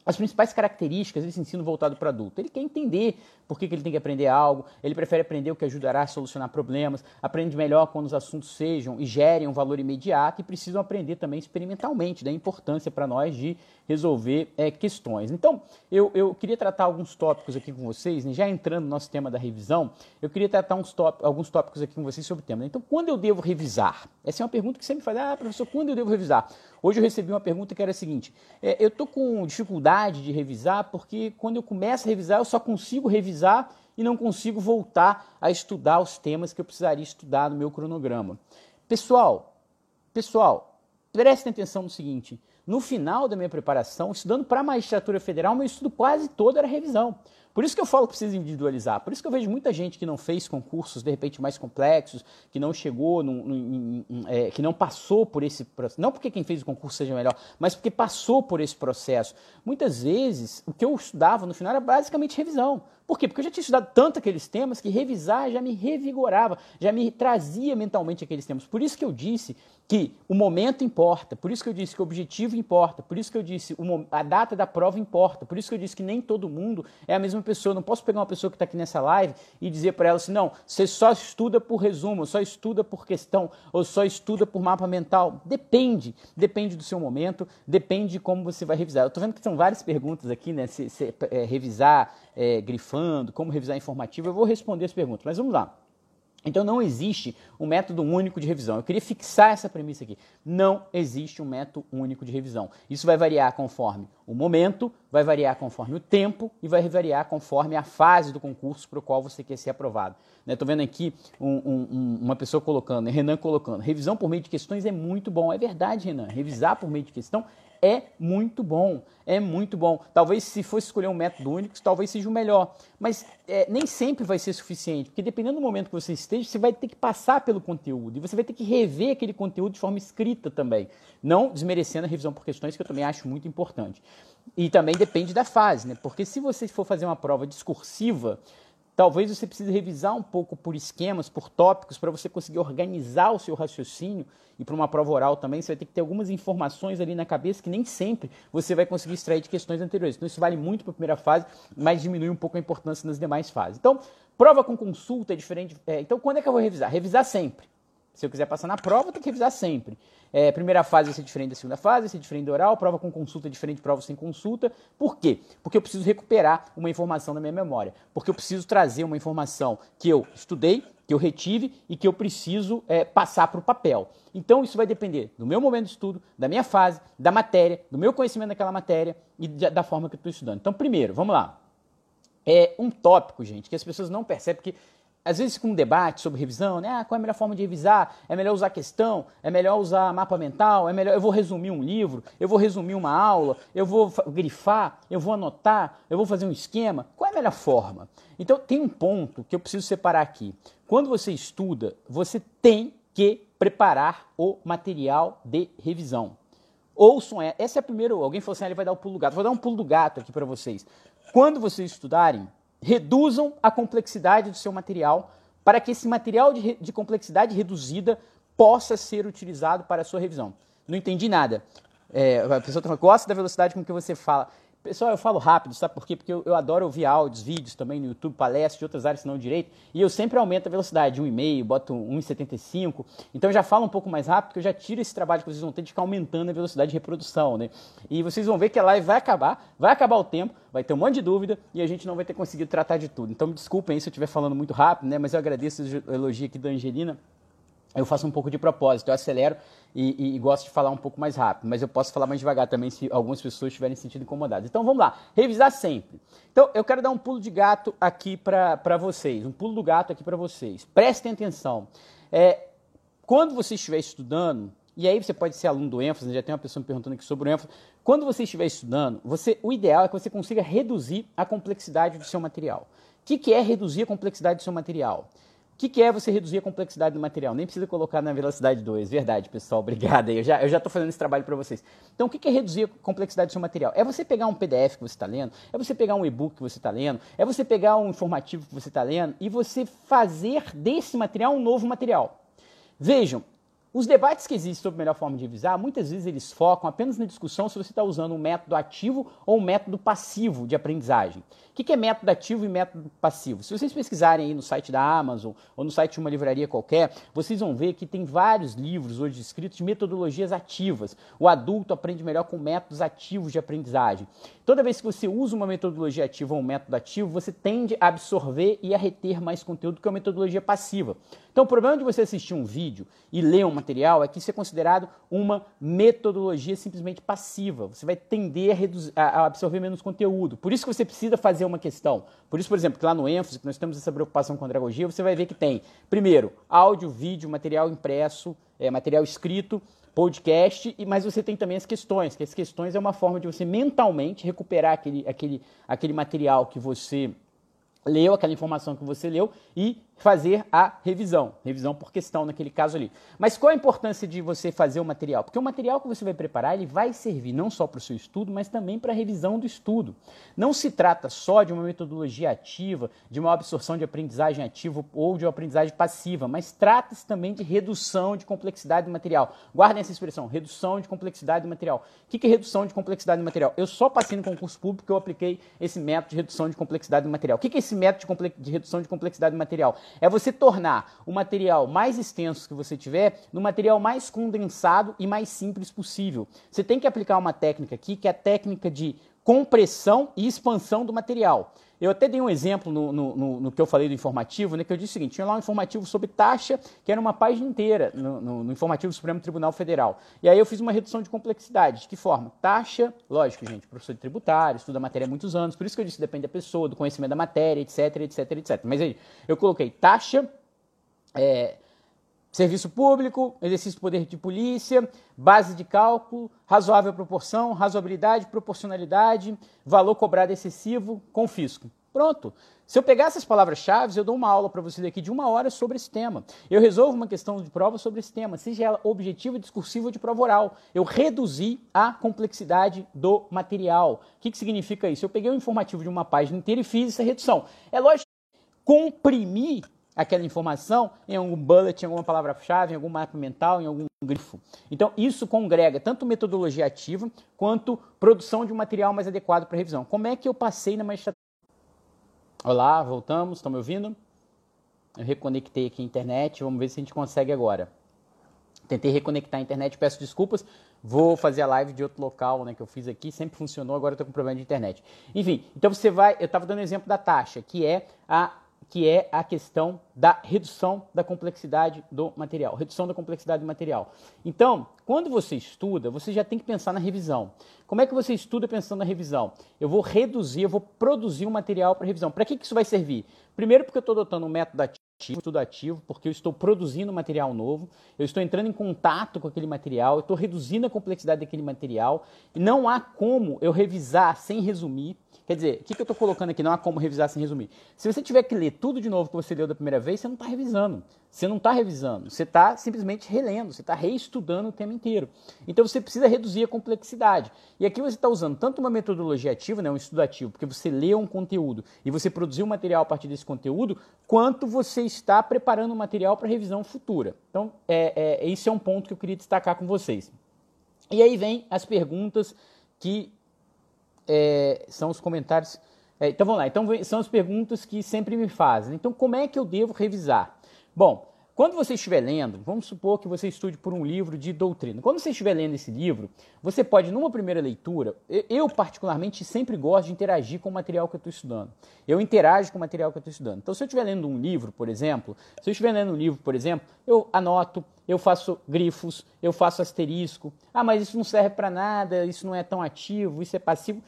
as principais características desse ensino voltado para adulto. Ele quer entender por que, que, ele tem que aprender algo, ele prefere aprender o que ajudará a solucionar problemas, aprende melhor quando os assuntos sejam e gerem um valor imediato e precisam aprender também experimentalmente da importância para nós de resolver é, questões. Então, eu, eu queria tratar alguns tópicos aqui com vocês, né? já entrando no nosso tema da revisão, eu queria tratar top, alguns tópicos aqui com vocês sobre o tema. Então, quando eu devo revisar? Essa é uma pergunta que sempre faz, ah, professor, quando eu devo revisar? Hoje eu recebi uma pergunta que era a seguinte, é, eu estou com dificuldade de revisar porque quando eu começo a revisar, eu só consigo revisar e não consigo voltar a estudar os temas que eu precisaria estudar no meu cronograma. Pessoal, pessoal, prestem atenção no seguinte, no final da minha preparação, estudando para a magistratura federal, meu estudo quase todo era revisão. Por isso que eu falo que precisa individualizar. Por isso que eu vejo muita gente que não fez concursos, de repente, mais complexos, que não chegou, num, num, num, é, que não passou por esse processo. Não porque quem fez o concurso seja melhor, mas porque passou por esse processo. Muitas vezes, o que eu estudava no final era basicamente revisão. Por quê? Porque eu já tinha estudado tanto aqueles temas que revisar já me revigorava, já me trazia mentalmente aqueles temas. Por isso que eu disse que o momento importa, por isso que eu disse que o objetivo importa, por isso que eu disse a data da prova importa, por isso que eu disse que nem todo mundo é a mesma pessoa. Não posso pegar uma pessoa que está aqui nessa live e dizer para ela assim: não, você só estuda por resumo, só estuda por questão, ou só estuda por mapa mental. Depende, depende do seu momento, depende de como você vai revisar. Eu estou vendo que são várias perguntas aqui, né? Se, se é, revisar é, grifando, como revisar informativo, eu vou responder as perguntas, mas vamos lá. Então não existe um método único de revisão. Eu queria fixar essa premissa aqui. Não existe um método único de revisão. Isso vai variar conforme O momento vai variar conforme o tempo e vai variar conforme a fase do concurso para o qual você quer ser aprovado. Estou né? vendo aqui um, um, uma pessoa colocando? Renan colocando, revisão por meio de questões é muito bom. É verdade, Renan, revisar por meio de questão é muito bom, é muito bom. Talvez se fosse escolher um método único, talvez seja o melhor, mas é, nem sempre vai ser suficiente, porque dependendo do momento que você esteja, você vai ter que passar pelo conteúdo e você vai ter que rever aquele conteúdo de forma escrita também, não desmerecendo a revisão por questões que eu também acho muito importante. E também depende da fase, né? Porque se você for fazer uma prova discursiva, Talvez você precise revisar um pouco por esquemas, por tópicos, para você conseguir organizar o seu raciocínio. E para uma prova oral também, você vai ter que ter algumas informações ali na cabeça que nem sempre você vai conseguir extrair de questões anteriores. Então, isso vale muito para a primeira fase, mas diminui um pouco a importância nas demais fases. Então, prova com consulta é diferente. É, então, quando é que eu vou revisar? Revisar sempre. Se eu quiser passar na prova, eu tenho que revisar sempre. É, primeira fase vai ser diferente da segunda fase, vai ser diferente da oral, prova com consulta é diferente de prova sem consulta. Por quê? Porque eu preciso recuperar uma informação na minha memória. Porque eu preciso trazer uma informação que eu estudei, que eu retive e que eu preciso é, passar para o papel. Então isso vai depender do meu momento de estudo, da minha fase, da matéria, do meu conhecimento daquela matéria e da forma que eu estou estudando. Então, primeiro, vamos lá. É um tópico, gente, que as pessoas não percebem, porque às vezes com um debate sobre revisão, né? Ah, qual é a melhor forma de revisar? É melhor usar questão? É melhor usar mapa mental? É melhor eu vou resumir um livro? Eu vou resumir uma aula? Eu vou grifar? Eu vou anotar? Eu vou fazer um esquema? Qual é a melhor forma? Então tem um ponto que eu preciso separar aqui. Quando você estuda, você tem que preparar o material de revisão. Ouçam, é, essa é a primeira. Alguém falou assim: ah, ele vai dar o pulo do gato. Vou dar um pulo do gato aqui para vocês. Quando vocês estudarem, reduzam a complexidade do seu material para que esse material de, de complexidade reduzida possa ser utilizado para a sua revisão. Não entendi nada. É, a pessoa gosta da velocidade com que você fala. Pessoal, eu falo rápido, sabe por quê? Porque eu, eu, adoro ouvir áudios, vídeos também no YouTube, palestras de outras áreas não direito, e eu sempre aumento a velocidade, 1,5, boto 1,75. Então já falo um pouco mais rápido, que eu já tiro esse trabalho que vocês vão ter de ficar aumentando a velocidade de reprodução, né? E vocês vão ver que a live vai acabar, vai acabar o tempo, vai ter um monte de dúvida e a gente não vai ter conseguido tratar de tudo. Então me desculpem se eu estiver falando muito rápido, né? Mas eu agradeço o elogio aqui da Angelina eu faço um pouco de propósito, eu acelero e, e, e, gosto de falar um pouco mais rápido, mas eu posso falar mais devagar também se algumas pessoas estiverem sentindo incomodadas. Então vamos lá, revisar sempre. Então eu quero dar um pulo de gato aqui para vocês, um pulo do gato aqui para vocês. Prestem atenção. É, quando você estiver estudando, e aí você pode ser aluno do ênfase, já tem uma pessoa me perguntando aqui sobre o ênfase. Quando você estiver estudando, você, o ideal é que você consiga reduzir a complexidade do seu material. O que, que é reduzir a complexidade do seu material? O que, que, é você reduzir a complexidade do material? Nem precisa colocar na velocidade 2. Verdade, pessoal. Obrigado. Eu já estou fazendo esse trabalho para vocês. Então, o que, que é reduzir a complexidade do seu material? É você pegar um PDF que você está lendo, é você pegar um e-book que você está lendo, é você pegar um informativo que você está lendo e você fazer desse material um novo material. Vejam, os debates que existem sobre a melhor forma de revisar, muitas vezes eles focam apenas na discussão se você está usando um método ativo ou um método passivo de aprendizagem. O que é método ativo e método passivo? Se vocês pesquisarem aí no site da Amazon ou no site de uma livraria qualquer, vocês vão ver que tem vários livros hoje escritos de metodologias ativas. O adulto aprende melhor com métodos ativos de aprendizagem. Toda vez que você usa uma metodologia ativa ou um método ativo, você tende a absorver e a reter mais conteúdo que uma metodologia passiva. Então, o problema de você assistir um vídeo e ler um material é que isso é considerado uma metodologia simplesmente passiva. Você vai tender a, reduzir, a absorver menos conteúdo. Por isso que você precisa fazer uma questão. Por isso, por exemplo, que lá no ênfase, que nós temos essa preocupação com a andragogia, você vai ver que tem, primeiro, áudio, vídeo, material impresso, é, material escrito, podcast, mas você tem também as questões, que as questões é uma forma de você mentalmente recuperar aquele, aquele, aquele material que você leu, aquela informação que você leu e fazer a revisão. Revisão por questão naquele caso ali. Mas qual a importância de você fazer o material? Porque o material que você vai preparar, ele vai servir não só para o seu estudo, mas também para a revisão do estudo. Não se trata só de uma metodologia ativa, de uma absorção de aprendizagem ativa ou de uma aprendizagem passiva, mas trata-se também de redução de complexidade do material. Guardem essa expressão, redução de complexidade do material. O que é redução de complexidade do material? Eu só passei no concurso público que eu apliquei esse método de redução de complexidade do material. O que é esse método de, de redução de complexidade do material? É você tornar o material mais extenso que você tiver no material mais condensado e mais simples possível. Você tem que aplicar uma técnica aqui, que é a técnica de compressão e expansão do material. Eu até dei um exemplo no, no, no, que eu falei do informativo, né, que eu disse o seguinte: tinha lá um informativo sobre taxa, que era uma página inteira no, no, informativo do Supremo Tribunal Federal. E aí eu fiz uma redução de complexidade. De que forma? Taxa, lógico, gente, professor de tributário, estuda a matéria há muitos anos, por isso que eu disse depende da pessoa, do conhecimento da matéria, etc, etc, etc. Mas aí, eu coloquei taxa, é, Serviço público, exercício do poder de polícia, base de cálculo, razoável proporção, razoabilidade, proporcionalidade, valor cobrado excessivo, confisco. Pronto. Se eu pegar essas palavras-chave, eu dou uma aula para vocês aqui de uma hora sobre esse tema. Eu resolvo uma questão de prova sobre esse tema, seja ela objetiva, discursiva ou de prova oral. Eu reduzi a complexidade do material. O que, que significa isso? Eu peguei o informativo de uma página inteira e fiz essa redução. É lógico comprimir aquela informação em algum bullet, em alguma palavra-chave, em algum mapa mental, em algum grifo. Então, isso congrega tanto metodologia ativa quanto produção de um material mais adequado para revisão. Como é que eu passei na magistratura? Olá, voltamos, estão me ouvindo? Eu reconectei aqui a internet, vamos ver se a gente consegue agora. Tentei reconectar a internet, peço desculpas. Vou fazer a live de outro local, né, que eu fiz aqui, sempre funcionou, agora estou com problema de internet. Enfim, então você vai, eu estava dando exemplo da taxa, que é a que é a questão da redução da complexidade do material, redução da complexidade do material. Então, quando você estuda, você já tem que pensar na revisão. Como é que você estuda pensando na revisão? Eu vou reduzir, eu vou produzir um material para revisão. Para que, que isso vai servir? Primeiro, porque eu estou adotando um método ativo, estudo ativo, porque eu estou produzindo material novo, eu estou entrando em contato com aquele material, eu estou reduzindo a complexidade daquele material, não há como eu revisar sem resumir, Quer dizer, o que, que eu estou colocando aqui? Não há como revisar sem resumir. Se você tiver que ler tudo de novo que você leu da primeira vez, você não está revisando. Você não está revisando. Você está simplesmente relendo. Você está reestudando o tema inteiro. Então você precisa reduzir a complexidade. E aqui você está usando tanto uma metodologia ativa, né, um estudo ativo, porque você leu um conteúdo e você produziu um material a partir desse conteúdo, quanto você está preparando um material para revisão futura. Então, é, é, esse é um ponto que eu queria destacar com vocês. E aí vem as perguntas que é, são os comentários. É, então vamos lá. Então são as perguntas que sempre me fazem. Então como é que eu devo revisar? Bom, quando você estiver lendo, vamos supor que você estude por um livro de doutrina. Quando você estiver lendo esse livro, você pode, numa primeira leitura, eu particularmente sempre gosto de interagir com o material que eu estou estudando. Eu interajo com o material que eu estou estudando. Então, se eu estiver lendo um livro, por exemplo, se eu estiver lendo um livro, por exemplo, eu anoto, eu faço grifos, eu faço asterisco. Ah, mas isso não serve para nada, isso não é tão ativo, isso é passivo.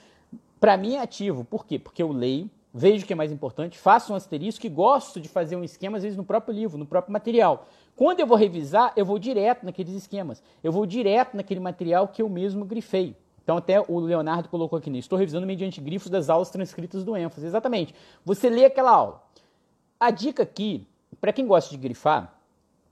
Para mim é ativo. Por quê? Porque eu leio, vejo o que é mais importante, faço um asterisco e gosto de fazer um esquema, às vezes, no próprio livro, no próprio material. Quando eu vou revisar, eu vou direto naqueles esquemas. Eu vou direto naquele material que eu mesmo grifei. Então, até o Leonardo colocou aqui nisso. Estou revisando mediante grifos das aulas transcritas do ênfase. Exatamente. Você lê aquela aula. A dica aqui, para quem gosta de grifar,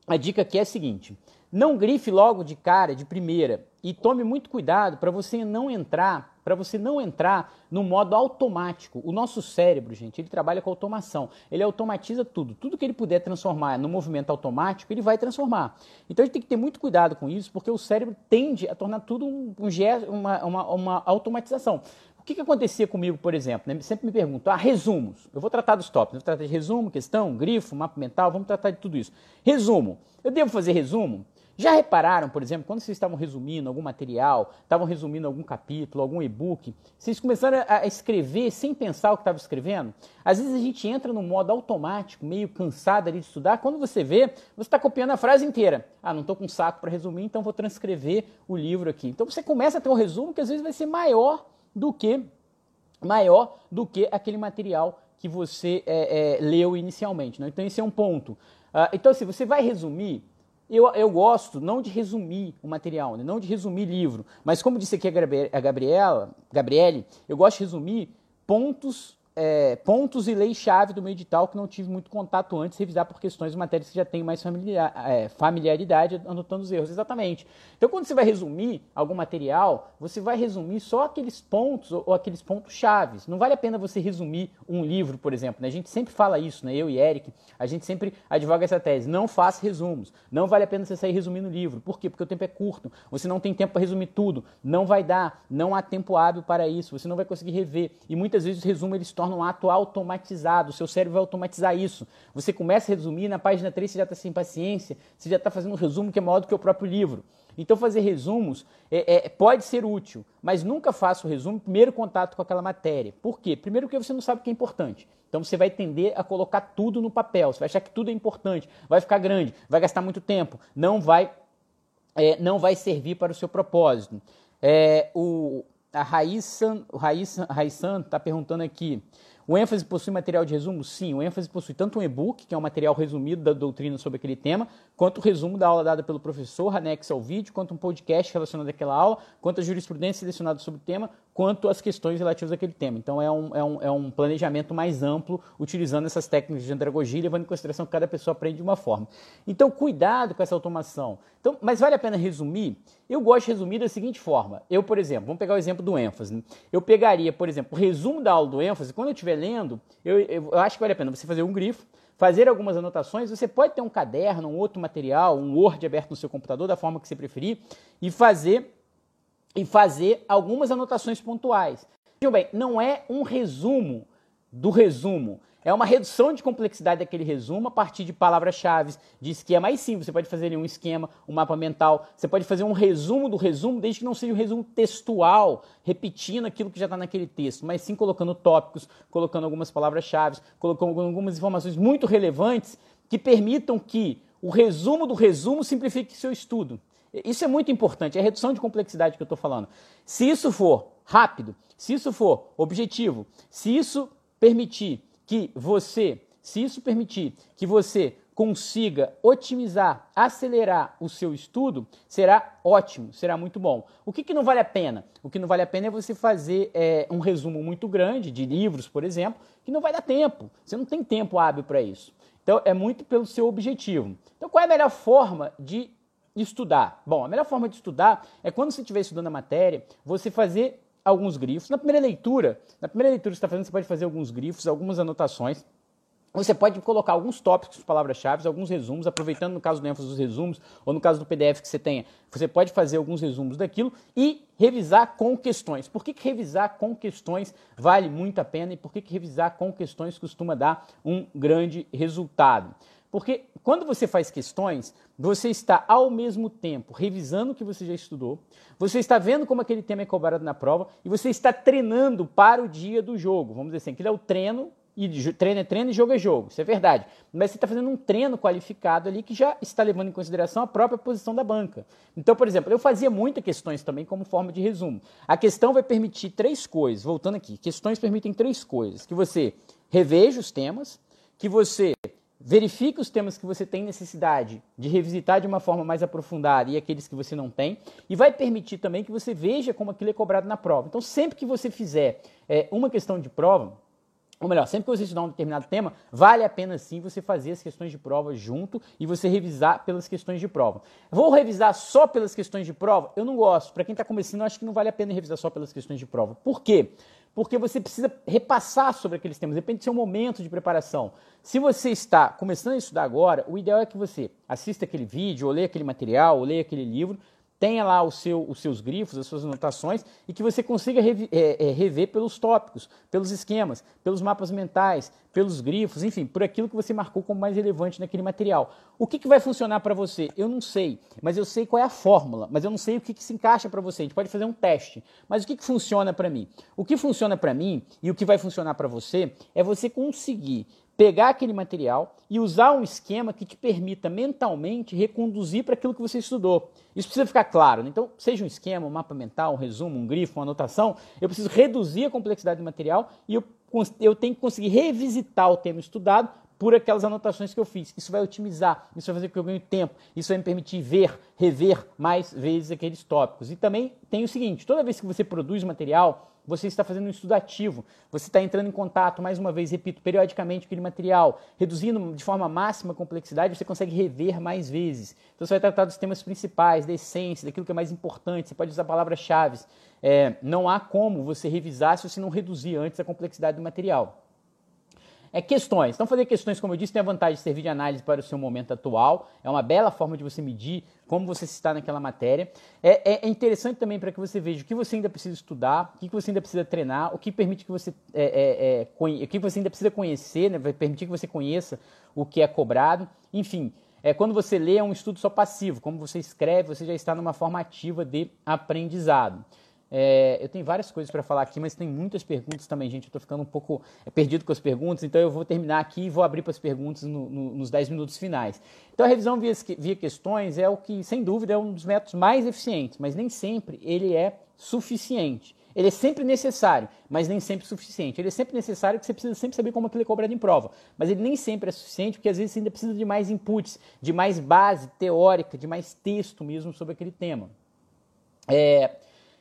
a dica aqui é a seguinte: não grife logo de cara, de primeira, e tome muito cuidado para você não entrar para você não entrar no modo automático. O nosso cérebro, gente, ele trabalha com automação. Ele automatiza tudo. Tudo que ele puder transformar no movimento automático, ele vai transformar. Então a gente tem que ter muito cuidado com isso, porque o cérebro tende a tornar tudo um, um uma, uma, uma automatização. O que, que acontecia comigo, por exemplo? Né? Sempre me pergunto, ah, resumos. Eu vou tratar dos tópicos. Vou tratar de resumo, questão, grifo, mapa mental, vamos tratar de tudo isso. Resumo. Eu devo fazer resumo? Já repararam, por exemplo, quando vocês estavam resumindo algum material, estavam resumindo algum capítulo, algum e-book, vocês começaram a escrever sem pensar o que estava escrevendo? Às vezes a gente entra no modo automático, meio cansado ali de estudar. Quando você vê, você está copiando a frase inteira. Ah, não estou com saco para resumir, então vou transcrever o livro aqui. Então você começa a ter um resumo que às vezes vai ser maior do que maior do que aquele material que você é, é, leu inicialmente. Né? Então esse é um ponto. Ah, então, se assim, você vai resumir, eu, eu gosto não de resumir o material, né? não de resumir livro, mas como disse aqui a Gabriela, Gabriele, eu gosto de resumir pontos é, pontos e leis-chave do meu edital que não tive muito contato antes, revisar por questões de matérias que já tem mais familiar, é, familiaridade, anotando os erros. Exatamente. Então, quando você vai resumir algum material, você vai resumir só aqueles pontos ou, ou aqueles pontos chaves. Não vale a pena você resumir um livro, por exemplo. Né? A gente sempre fala isso, né? eu e Eric, a gente sempre advoga essa tese. Não faça resumos. Não vale a pena você sair resumindo o livro. Por quê? Porque o tempo é curto. Você não tem tempo para resumir tudo. Não vai dar. Não há tempo hábil para isso. Você não vai conseguir rever. E muitas vezes os resumos eles torna um ato automatizado, o seu cérebro vai automatizar isso. Você começa a resumir, na página 3 você já está sem paciência, você já está fazendo um resumo que é maior do que o próprio livro. Então fazer resumos é, é, pode ser útil, mas nunca faça o resumo primeiro contato com aquela matéria. Por quê? Primeiro porque você não sabe o que é importante. Então você vai tender a colocar tudo no papel, você vai achar que tudo é importante, vai ficar grande, vai gastar muito tempo, não vai, é, não vai servir para o seu propósito. É, o, a Raíssa está perguntando aqui. O ênfase possui material de resumo? Sim, o ênfase possui tanto um e-book, que é um material resumido da doutrina sobre aquele tema, quanto o resumo da aula dada pelo professor, anexo ao vídeo, quanto um podcast relacionado àquela aula, quanto a jurisprudência selecionada sobre o tema, quanto as questões relativas àquele tema. Então é um, é um, é um planejamento mais amplo, utilizando essas técnicas de andragogia, levando em consideração que cada pessoa aprende de uma forma. Então cuidado com essa automação. Então, mas vale a pena resumir? Eu gosto de resumir da seguinte forma. Eu, por exemplo, vamos pegar o exemplo do ênfase. Né? Eu pegaria, por exemplo, o resumo da aula do ênfase, quando eu estiver lendo, eu, eu, eu acho que vale a pena você fazer um grifo, fazer algumas anotações. Você pode ter um caderno, um outro material, um Word aberto no seu computador, da forma que você preferir, e fazer e fazer algumas anotações pontuais. Veja bem, não é um resumo do resumo. É uma redução de complexidade daquele resumo a partir de palavras-chave, de esquema. Aí sim, você pode fazer um esquema, um mapa mental. Você pode fazer um resumo do resumo, desde que não seja um resumo textual, repetindo aquilo que já está naquele texto, mas sim colocando tópicos, colocando algumas palavras-chave, colocando algumas informações muito relevantes que permitam que o resumo do resumo simplifique seu estudo. Isso é muito importante, é a redução de complexidade que eu estou falando. Se isso for rápido, se isso for objetivo, se isso permitir que você, se isso permitir que você consiga otimizar, acelerar o seu estudo, será ótimo, será muito bom. O que, que não vale a pena? O que não vale a pena é você fazer é, um resumo muito grande de livros, por exemplo, que não vai dar tempo. Você não tem tempo hábil para isso. Então, é muito pelo seu objetivo. Então, qual é a melhor forma de estudar? Bom, a melhor forma de estudar é quando você estiver estudando a matéria, você fazer alguns grifos. Na primeira leitura, na primeira leitura que você está fazendo, você pode fazer alguns grifos, algumas anotações. Você pode colocar alguns tópicos, palavras-chave, alguns resumos, aproveitando no caso do ênfase dos resumos, ou no caso do PDF que você tenha, você pode fazer alguns resumos daquilo e revisar com questões. Por que, que revisar com questões vale muito a pena e por que, que revisar com questões costuma dar um grande resultado? Porque quando você faz questões, você está ao mesmo tempo revisando o que você já estudou, você está vendo como aquele tema é cobrado na prova e você está treinando para o dia do jogo. Vamos dizer assim, aquilo é o treino e treino é treino e jogo é jogo, isso é verdade. Mas você está fazendo um treino qualificado ali que já está levando em consideração a própria posição da banca. Então, por exemplo, eu fazia muitas questões também como forma de resumo. A questão vai permitir três coisas, voltando aqui, questões permitem três coisas: que você reveja os temas, que você verifique os temas que você tem necessidade de revisitar de uma forma mais aprofundada e aqueles que você não tem, e vai permitir também que você veja como aquilo é cobrado na prova. Então, sempre que você fizer é, uma questão de prova, ou melhor, sempre que você estudar um determinado tema, vale a pena sim você fazer as questões de prova junto e você revisar pelas questões de prova. Vou revisar só pelas questões de prova? Eu não gosto. Para quem está começando, eu acho que não vale a pena revisar só pelas questões de prova. Por quê? Porque você precisa repassar sobre aqueles temas, depende do seu momento de preparação. Se você está começando a estudar agora, o ideal é que você assista aquele vídeo, ou leia aquele material, ou leia aquele livro, tenha lá o seu, os seus grifos, as suas anotações e que você consiga rever, é, é, rever pelos tópicos, pelos esquemas, pelos mapas mentais, pelos grifos, enfim, por aquilo que você marcou como mais relevante naquele material. O que, que vai funcionar para você? Eu não sei, mas eu sei qual é a fórmula, mas eu não sei o que, que se encaixa para você. A gente pode fazer um teste, mas o que, que funciona para mim? O que funciona para mim e o que vai funcionar para você é você conseguir pegar aquele material e usar um esquema que te permita mentalmente reconduzir para aquilo que você estudou. Isso precisa ficar claro. Né? Então, seja um esquema, um mapa mental, um resumo, um grifo, uma anotação, eu preciso reduzir a complexidade do material e eu, eu tenho que conseguir revisitar o tema estudado por aquelas anotações que eu fiz. Isso vai otimizar, isso vai fazer com que eu ganhe tempo, isso vai me permitir ver, rever mais vezes aqueles tópicos. E também tem o seguinte: toda vez que você produz material, você está fazendo um estudo ativo, você está entrando em contato, mais uma vez, repito, periodicamente com aquele material, reduzindo de forma máxima a complexidade, você consegue rever mais vezes. Então você vai tratar dos temas principais, da essência, daquilo que é mais importante, você pode usar palavras-chave. É, não há como você revisar se você não reduzir antes a complexidade do material. É questões. Então, fazer questões, como eu disse, tem a vantagem de servir de análise para o seu momento atual. É uma bela forma de você medir como você está naquela matéria. É, é, é interessante também para que você veja o que você ainda precisa estudar, o que você ainda precisa treinar, o que permite que você, é, é, é o que você ainda precisa conhecer, né? vai permitir que você conheça o que é cobrado. Enfim, É, quando você lê, é um estudo só passivo. Como você escreve, você já está numa forma ativa de aprendizado. É, eu tenho várias coisas para falar aqui, mas tem muitas perguntas também, gente. Eu estou ficando um pouco é, perdido com as perguntas, então eu vou terminar aqui e vou abrir para as perguntas no, no, nos 10 minutos finais. Então, a revisão via, via questões é o que, sem dúvida, é um dos métodos mais eficientes, mas nem sempre ele é suficiente. Ele é sempre necessário, mas nem sempre suficiente. Ele é sempre necessário porque você precisa sempre saber como aquilo é cobrado em prova. Mas ele nem sempre é suficiente porque às vezes você ainda precisa de mais inputs, de mais base teórica, de mais texto mesmo sobre aquele tema. É,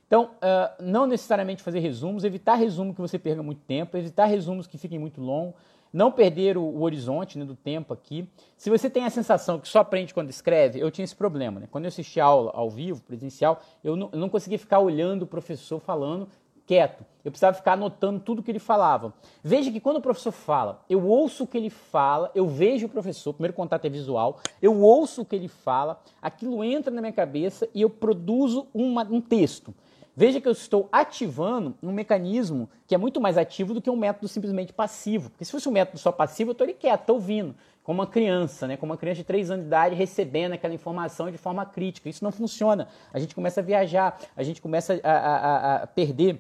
então, uh, não necessariamente fazer resumos, evitar resumo que você perca muito tempo, evitar resumos que fiquem muito longos, não perder o, o horizonte né, do tempo aqui. Se você tem a sensação que só aprende quando escreve, eu tinha esse problema. Né? Quando eu assisti aula ao vivo, presencial, eu não, eu não conseguia ficar olhando o professor falando quieto. Eu precisava ficar anotando tudo que ele falava. Veja que quando o professor fala, eu ouço o que ele fala, eu vejo o professor, primeiro contato é visual, eu ouço o que ele fala, aquilo entra na minha cabeça e eu produzo uma, um texto. Veja que eu estou ativando um mecanismo que é muito mais ativo do que um método simplesmente passivo. Porque se fosse um método só passivo, eu estou ali quieto, estou ouvindo, como uma criança, né? como uma criança de 3 anos de idade recebendo aquela informação de forma crítica. Isso não funciona. A gente começa a viajar, a gente começa a, a, a perder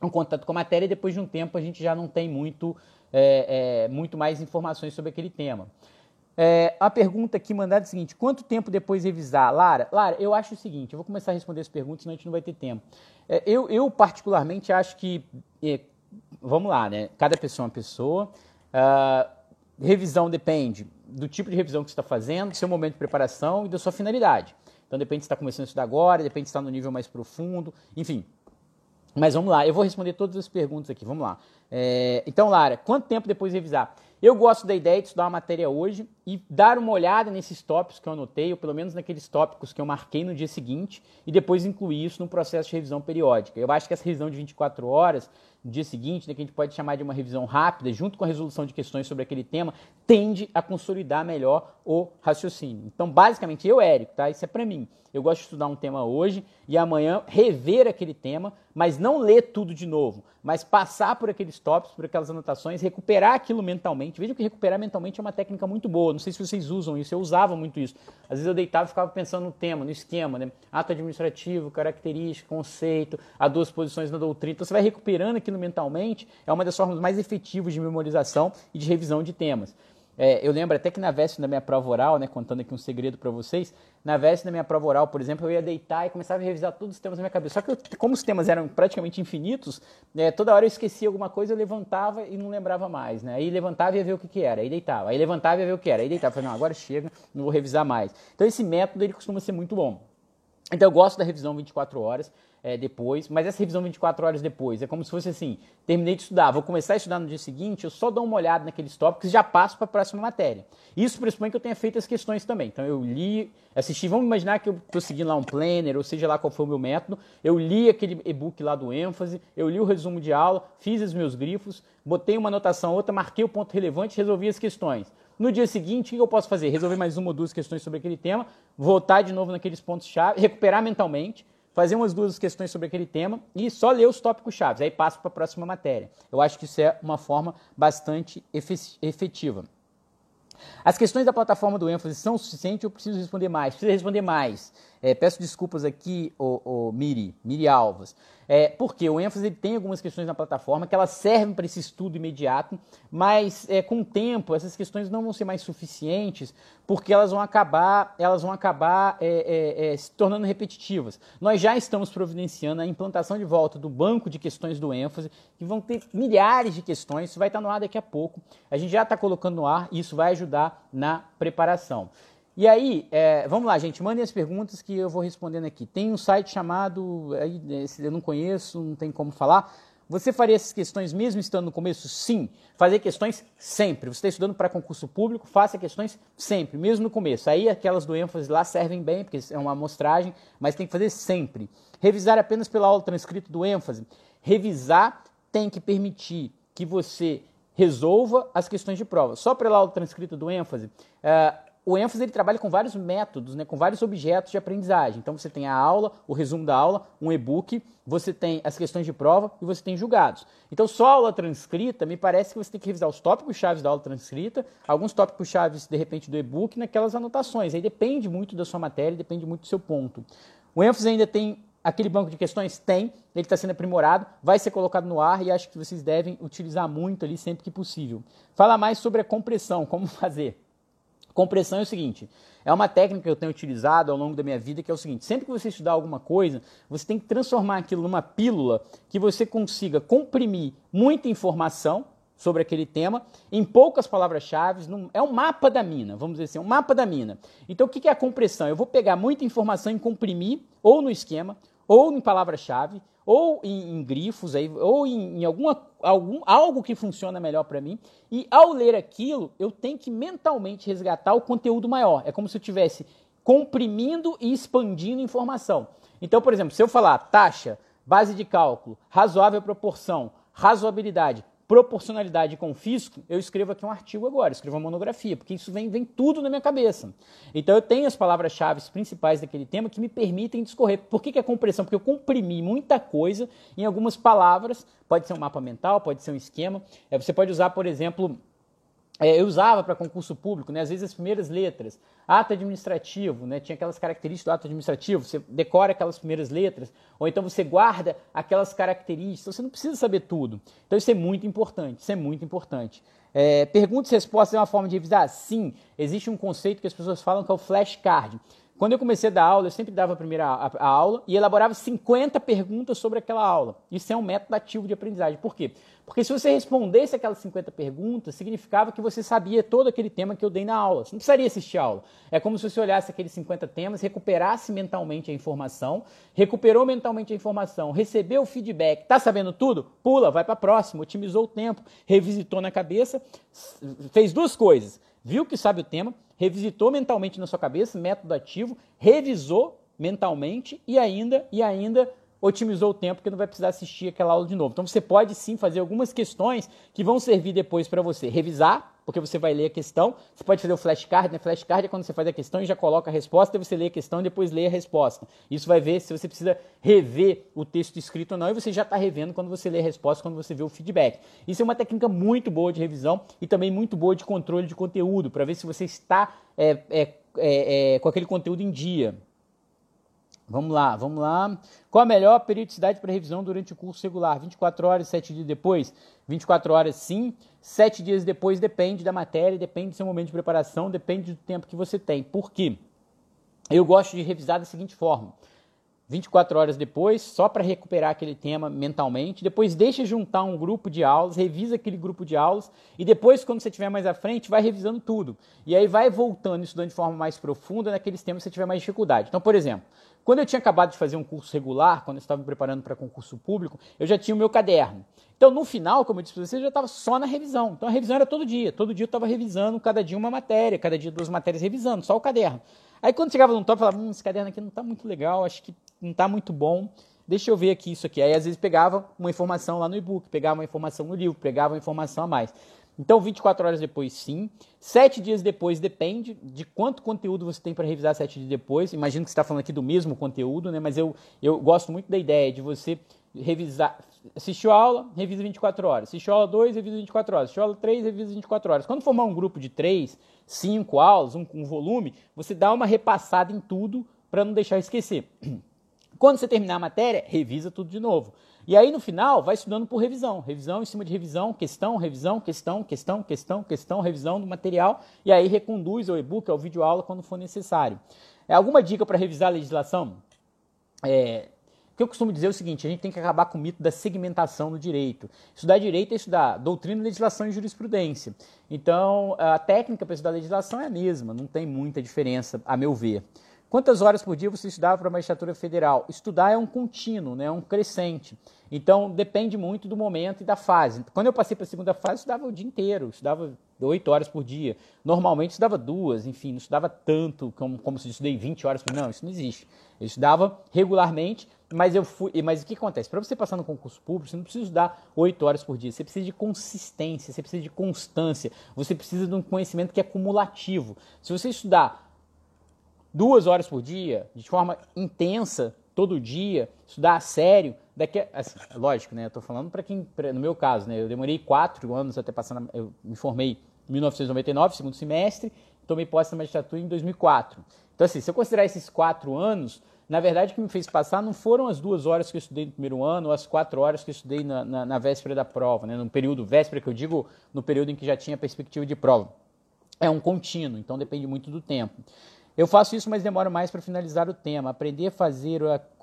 um contato com a matéria e depois de um tempo a gente já não tem muito, é, é, muito mais informações sobre aquele tema. É, a pergunta aqui mandada é a seguinte: quanto tempo depois revisar? Lara, Lara, eu acho o seguinte: eu vou começar a responder as perguntas, senão a gente não vai ter tempo. É, eu, eu, particularmente, acho que. É, vamos lá, né? Cada pessoa é uma pessoa. Uh, revisão depende do tipo de revisão que você está fazendo, do seu momento de preparação e da sua finalidade. Então, depende se está começando a estudar agora, depende se está no nível mais profundo, enfim. Mas vamos lá, eu vou responder todas as perguntas aqui, vamos lá. É, então, Lara, quanto tempo depois revisar? Eu gosto da ideia de estudar uma matéria hoje e dar uma olhada nesses tópicos que eu anotei, ou pelo menos naqueles tópicos que eu marquei no dia seguinte, e depois incluir isso no processo de revisão periódica. Eu acho que essa revisão de 24 horas, no dia seguinte, né, que a gente pode chamar de uma revisão rápida, junto com a resolução de questões sobre aquele tema, tende a consolidar melhor o raciocínio. Então, basicamente, eu, Érico, tá? Isso é para mim. Eu gosto de estudar um tema hoje e amanhã rever aquele tema, mas não ler tudo de novo, mas passar por aqueles tópicos, por aquelas anotações, recuperar aquilo mentalmente. Veja que recuperar mentalmente é uma técnica muito boa. Não sei se vocês usam isso, eu usava muito isso. Às vezes eu deitava e ficava pensando no tema, no esquema, né? Ato administrativo, característica, conceito, há duas posições na doutrina. Então você vai recuperando aquilo mentalmente, é uma das formas mais efetivas de memorização e de revisão de temas. É, eu lembro até que na véspera da minha prova oral, né, contando aqui um segredo para vocês, na véspera da minha prova oral, por exemplo, eu ia deitar e começava a revisar todos os temas na minha cabeça. Só que eu, como os temas eram praticamente infinitos, né, toda hora eu esquecia alguma coisa, eu levantava e não lembrava mais. Né? Aí levantava e ia ver o que, que era, aí deitava. Aí levantava e ia ver o que era, aí deitava. Falei, não, agora chega, não vou revisar mais. Então esse método ele costuma ser muito bom. Então eu gosto da revisão 24 horas é, depois, mas essa revisão 24 horas depois é como se fosse assim: terminei de estudar, vou começar a estudar no dia seguinte, eu só dou uma olhada naqueles tópicos e já passo para a próxima matéria. Isso pressupõe que eu tenha feito as questões também. Então eu li, assisti, vamos imaginar que eu estou seguindo lá um planner, ou seja lá qual foi o meu método, eu li aquele e-book lá do ênfase, eu li o resumo de aula, fiz os meus grifos, botei uma anotação outra, marquei o ponto relevante e resolvi as questões. No dia seguinte, o que eu posso fazer? Resolver mais uma ou duas questões sobre aquele tema, voltar de novo naqueles pontos-chave, recuperar mentalmente, fazer umas duas questões sobre aquele tema e só ler os tópicos chaves, aí passo para a próxima matéria. Eu acho que isso é uma forma bastante efetiva. As questões da plataforma do ênfase são suficientes ou preciso responder mais? Preciso responder mais. É, peço desculpas aqui, o, o Miri, Miri Alvas. É, porque o ênfase tem algumas questões na plataforma que elas servem para esse estudo imediato, mas é, com o tempo essas questões não vão ser mais suficientes porque elas vão acabar, elas vão acabar é, é, é se tornando repetitivas. Nós já estamos providenciando a implantação de volta do banco de questões do ênfase, que vão ter milhares de questões, isso vai estar no ar daqui a pouco. A gente já está colocando no ar e isso vai ajudar na preparação. E aí, é, vamos lá, gente, mandem as perguntas que eu vou respondendo aqui. Tem um site chamado, aí, eu não conheço, não tem como falar. Você faria essas questões mesmo estando no começo? Sim. Fazer questões sempre. Você está estudando para concurso público, faça questões sempre, mesmo no começo. Aí aquelas do ênfase lá servem bem, porque é uma amostragem, mas tem que fazer sempre. Revisar apenas pela aula transcrita do ênfase. Revisar tem que permitir que você resolva as questões de prova. Só pela aula transcrita do ênfase, uh, o ênfase ele trabalha com vários métodos, né, com vários objetos de aprendizagem. Então você tem a aula, o resumo da aula, um e-book, você tem as questões de prova e você tem julgados. Então só a aula transcrita, me parece que você tem que revisar os tópicos chaves da aula transcrita, alguns tópicos chaves de repente do e-book naquelas anotações. Aí depende muito da sua matéria, depende muito do seu ponto. O ênfase ainda tem aquele banco de questões tem, ele está sendo aprimorado, vai ser colocado no ar e acho que vocês devem utilizar muito ali sempre que possível. Fala mais sobre a compressão, como (laughs) fazer. Compressão é o seguinte: é uma técnica que eu tenho utilizado ao longo da minha vida, que é o seguinte: sempre que você estudar alguma coisa, você tem que transformar aquilo numa pílula que você consiga comprimir muita informação sobre aquele tema em poucas palavras-chave. É um mapa da mina, vamos dizer assim, um mapa da mina. Então, o que é a compressão? Eu vou pegar muita informação e comprimir, ou no esquema, ou em palavra-chave, ou em, em, grifos, aí, ou em, em alguma, algum, algo que funciona melhor para mim. E ao ler aquilo, eu tenho que mentalmente resgatar o conteúdo maior. É como se eu estivesse comprimindo e expandindo informação. Então, por exemplo, se eu falar taxa, base de cálculo, razoável proporção, razoabilidade, proporcionalidade com fisco, eu escrevo aqui um artigo agora, escrevo uma monografia, porque isso vem, vem tudo na minha cabeça. Então eu tenho as palavras-chave principais daquele tema que me permitem discorrer. Por que, que é compressão? Porque eu comprimi muita coisa em algumas palavras, pode ser um mapa mental, pode ser um esquema. É, você pode usar, por exemplo, é, eu usava para concurso público, né, às vezes as primeiras letras, ato administrativo, né, tinha aquelas características do ato administrativo, você decora aquelas primeiras letras, ou então você guarda aquelas características, então você não precisa saber tudo. Então isso é muito importante, isso é muito importante. É, perguntas e respostas é uma forma de revisar? Sim, existe um conceito que as pessoas falam que é o flashcard. Quando eu comecei a dar aula, eu sempre dava a primeira a, a aula e elaborava 50 perguntas sobre aquela aula. Isso é um método ativo de aprendizagem. Por quê? Porque se você respondesse aquelas 50 perguntas, significava que você sabia todo aquele tema que eu dei na aula. Você não precisaria assistir a aula. É como se você olhasse aqueles 50 temas, recuperasse mentalmente a informação, recuperou mentalmente a informação, recebeu o feedback, está sabendo tudo? Pula, vai para a próxima, otimizou o tempo, revisitou na cabeça, fez duas coisas. Viu que sabe o tema, revisitou mentalmente na sua cabeça, método ativo, revisou mentalmente e ainda e ainda otimizou o tempo, porque não vai precisar assistir aquela aula de novo. Então você pode sim fazer algumas questões que vão servir depois para você revisar, porque você vai ler a questão. Você pode fazer o flashcard, né? Flashcard é quando você faz a questão e já coloca a resposta, e você lê a questão e depois lê a resposta. Isso vai ver se você precisa rever o texto escrito ou não, e você já está revendo quando você lê a resposta, quando você vê o feedback. Isso é uma técnica muito boa de revisão e também muito boa de controle de conteúdo, para ver se você está é, é, é, é com aquele conteúdo em dia. Vamos lá, vamos lá. Qual a melhor periodicidade para revisão durante o curso regular? 24 horas, 7 dias depois? 24 horas sim, 7 dias depois depende da matéria, depende do seu momento de preparação, depende do tempo que você tem. Por quê? Eu gosto de revisar da seguinte forma. 24 horas depois, só para recuperar aquele tema mentalmente. Depois deixa juntar um grupo de aulas, revisa aquele grupo de aulas e depois, quando você estiver mais à frente, vai revisando tudo. E aí vai voltando, estudando de forma mais profunda naqueles temas que você tiver mais dificuldade. Então, por exemplo, quando eu tinha acabado de fazer um curso regular, quando eu estava me preparando para concurso público, eu já tinha o meu caderno. Então, no final, como eu disse para vocês, eu já estava só na revisão. Então, a revisão era todo dia. Todo dia eu estava revisando, cada dia uma matéria, cada dia duas matérias revisando, só o caderno. Aí, quando chegava num top, eu falava, hum, esse caderno aqui não está muito legal, acho que não está muito bom. Deixa eu ver aqui isso aqui. Aí, às vezes, pegava uma informação lá no e-book, pegava uma informação no livro, pegava uma informação a mais. Então, 24 horas depois, sim. Sete dias depois, depende de quanto conteúdo você tem para revisar sete dias depois. Imagino que você está falando aqui do mesmo conteúdo, né? mas eu, eu gosto muito da ideia de você revisar. Assistiu a aula, revisa 24 horas. Assistiu a aula 2, revisa 24 horas. Assistiu a aula 3, revisa 24 horas. Quando formar um grupo de 3, 5 aulas, um, um volume, você dá uma repassada em tudo para não deixar esquecer. (clears throat) Quando você terminar a matéria, revisa tudo de novo. E aí no final vai estudando por revisão, revisão em cima de revisão, questão, revisão, questão, questão, questão, questão, revisão do material e aí reconduz ao e-book, ao vídeo aula quando for necessário. É alguma dica para revisar a legislação? É, o que eu costumo dizer é o seguinte: a gente tem que acabar com o mito da segmentação no direito. Estudar direito é estudar doutrina, legislação e jurisprudência. Então, a técnica para estudar legislação é a mesma, não tem muita diferença, a meu ver. Quantas horas por dia você estudava para a magistratura federal? Estudar é um contínuo, né? é um crescente. Então, depende muito do momento e da fase. Quando eu passei para a segunda fase, eu estudava o dia inteiro, estudava oito horas por dia. Normalmente, estudava duas, enfim, não estudava tanto como, como se estudei 20 horas por dia. Não, isso não existe. Eu estudava regularmente, mas eu fui. Mas o que acontece? Para você passar no concurso público, você não precisa estudar oito horas por dia. Você precisa de consistência, você precisa de constância, você precisa de um conhecimento que é cumulativo. Se você estudar duas horas por dia, de forma intensa, todo dia, estudar a sério, daqui a, assim, lógico, né? Eu tô falando para quem, pra, no meu caso, né? Eu demorei quatro anos até passar, na, eu me formei em 1999, segundo semestre, tomei posse na magistratura em 2004. Então, assim, se eu considerar esses quatro anos, na verdade, o que me fez passar não foram as duas horas que eu estudei no primeiro ano, ou as quatro horas que eu estudei na, na, na véspera da prova, né? no período véspera, que eu digo, no período em que já tinha perspectiva de prova. É um contínuo, então depende muito do tempo. Eu faço isso, mas demoro mais para finalizar o tema. Aprender a fazer.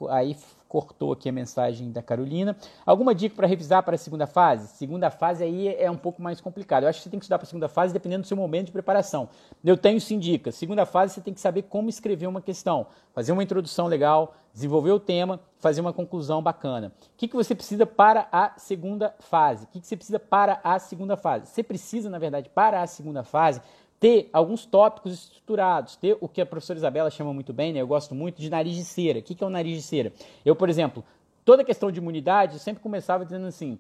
Aí cortou aqui a mensagem da Carolina. Alguma dica para revisar para a segunda fase? Segunda fase aí é um pouco mais complicado. Eu acho que você tem que estudar para a segunda fase dependendo do seu momento de preparação. Eu tenho sim dicas. Segunda fase você tem que saber como escrever uma questão, fazer uma introdução legal, desenvolver o tema, fazer uma conclusão bacana. O que, que você precisa para a segunda fase? O que, que você precisa para a segunda fase? Você precisa, na verdade, para a segunda fase, ter alguns tópicos estruturados, ter o que a professora Isabela chama muito bem, né? Eu gosto muito de nariz de cera. O que é o nariz de cera? Eu, por exemplo, toda questão de imunidade, eu sempre começava dizendo assim: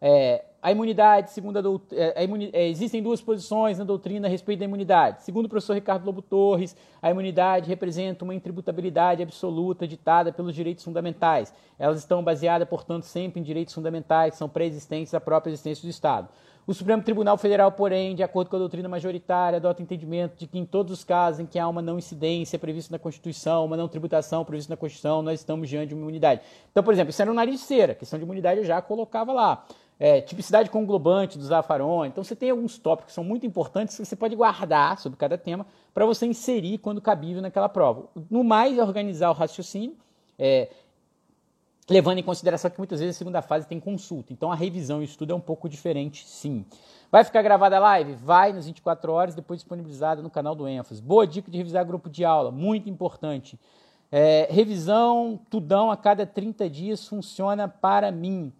é, a imunidade, segundo a é, imuni é, existem duas posições na doutrina a respeito da imunidade. Segundo o professor Ricardo Lobo Torres, a imunidade representa uma intributabilidade absoluta ditada pelos direitos fundamentais. Elas estão baseadas, portanto, sempre em direitos fundamentais que são pré-existentes à própria existência do Estado. O Supremo Tribunal Federal, porém, de acordo com a doutrina majoritária, adota entendimento de que em todos os casos em que há uma não incidência prevista na Constituição, uma não tributação prevista na Constituição, nós estamos diante de uma imunidade. Então, por exemplo, isso era um nariz de cera, questão de imunidade eu já colocava lá. É, tipicidade conglobante do Zafaron. Então, você tem alguns tópicos que são muito importantes que você pode guardar sobre cada tema para você inserir quando cabível naquela prova. No mais, é organizar o raciocínio. É, levando em consideração que muitas vezes a segunda fase tem consulta. Então a revisão e estudo é um pouco diferente, sim. Vai ficar gravada a live? Vai nas 24 horas, depois disponibilizada no canal do ênfase. Boa dica de revisar grupo de aula, muito importante. É, revisão, tudão a cada 30 dias funciona para mim.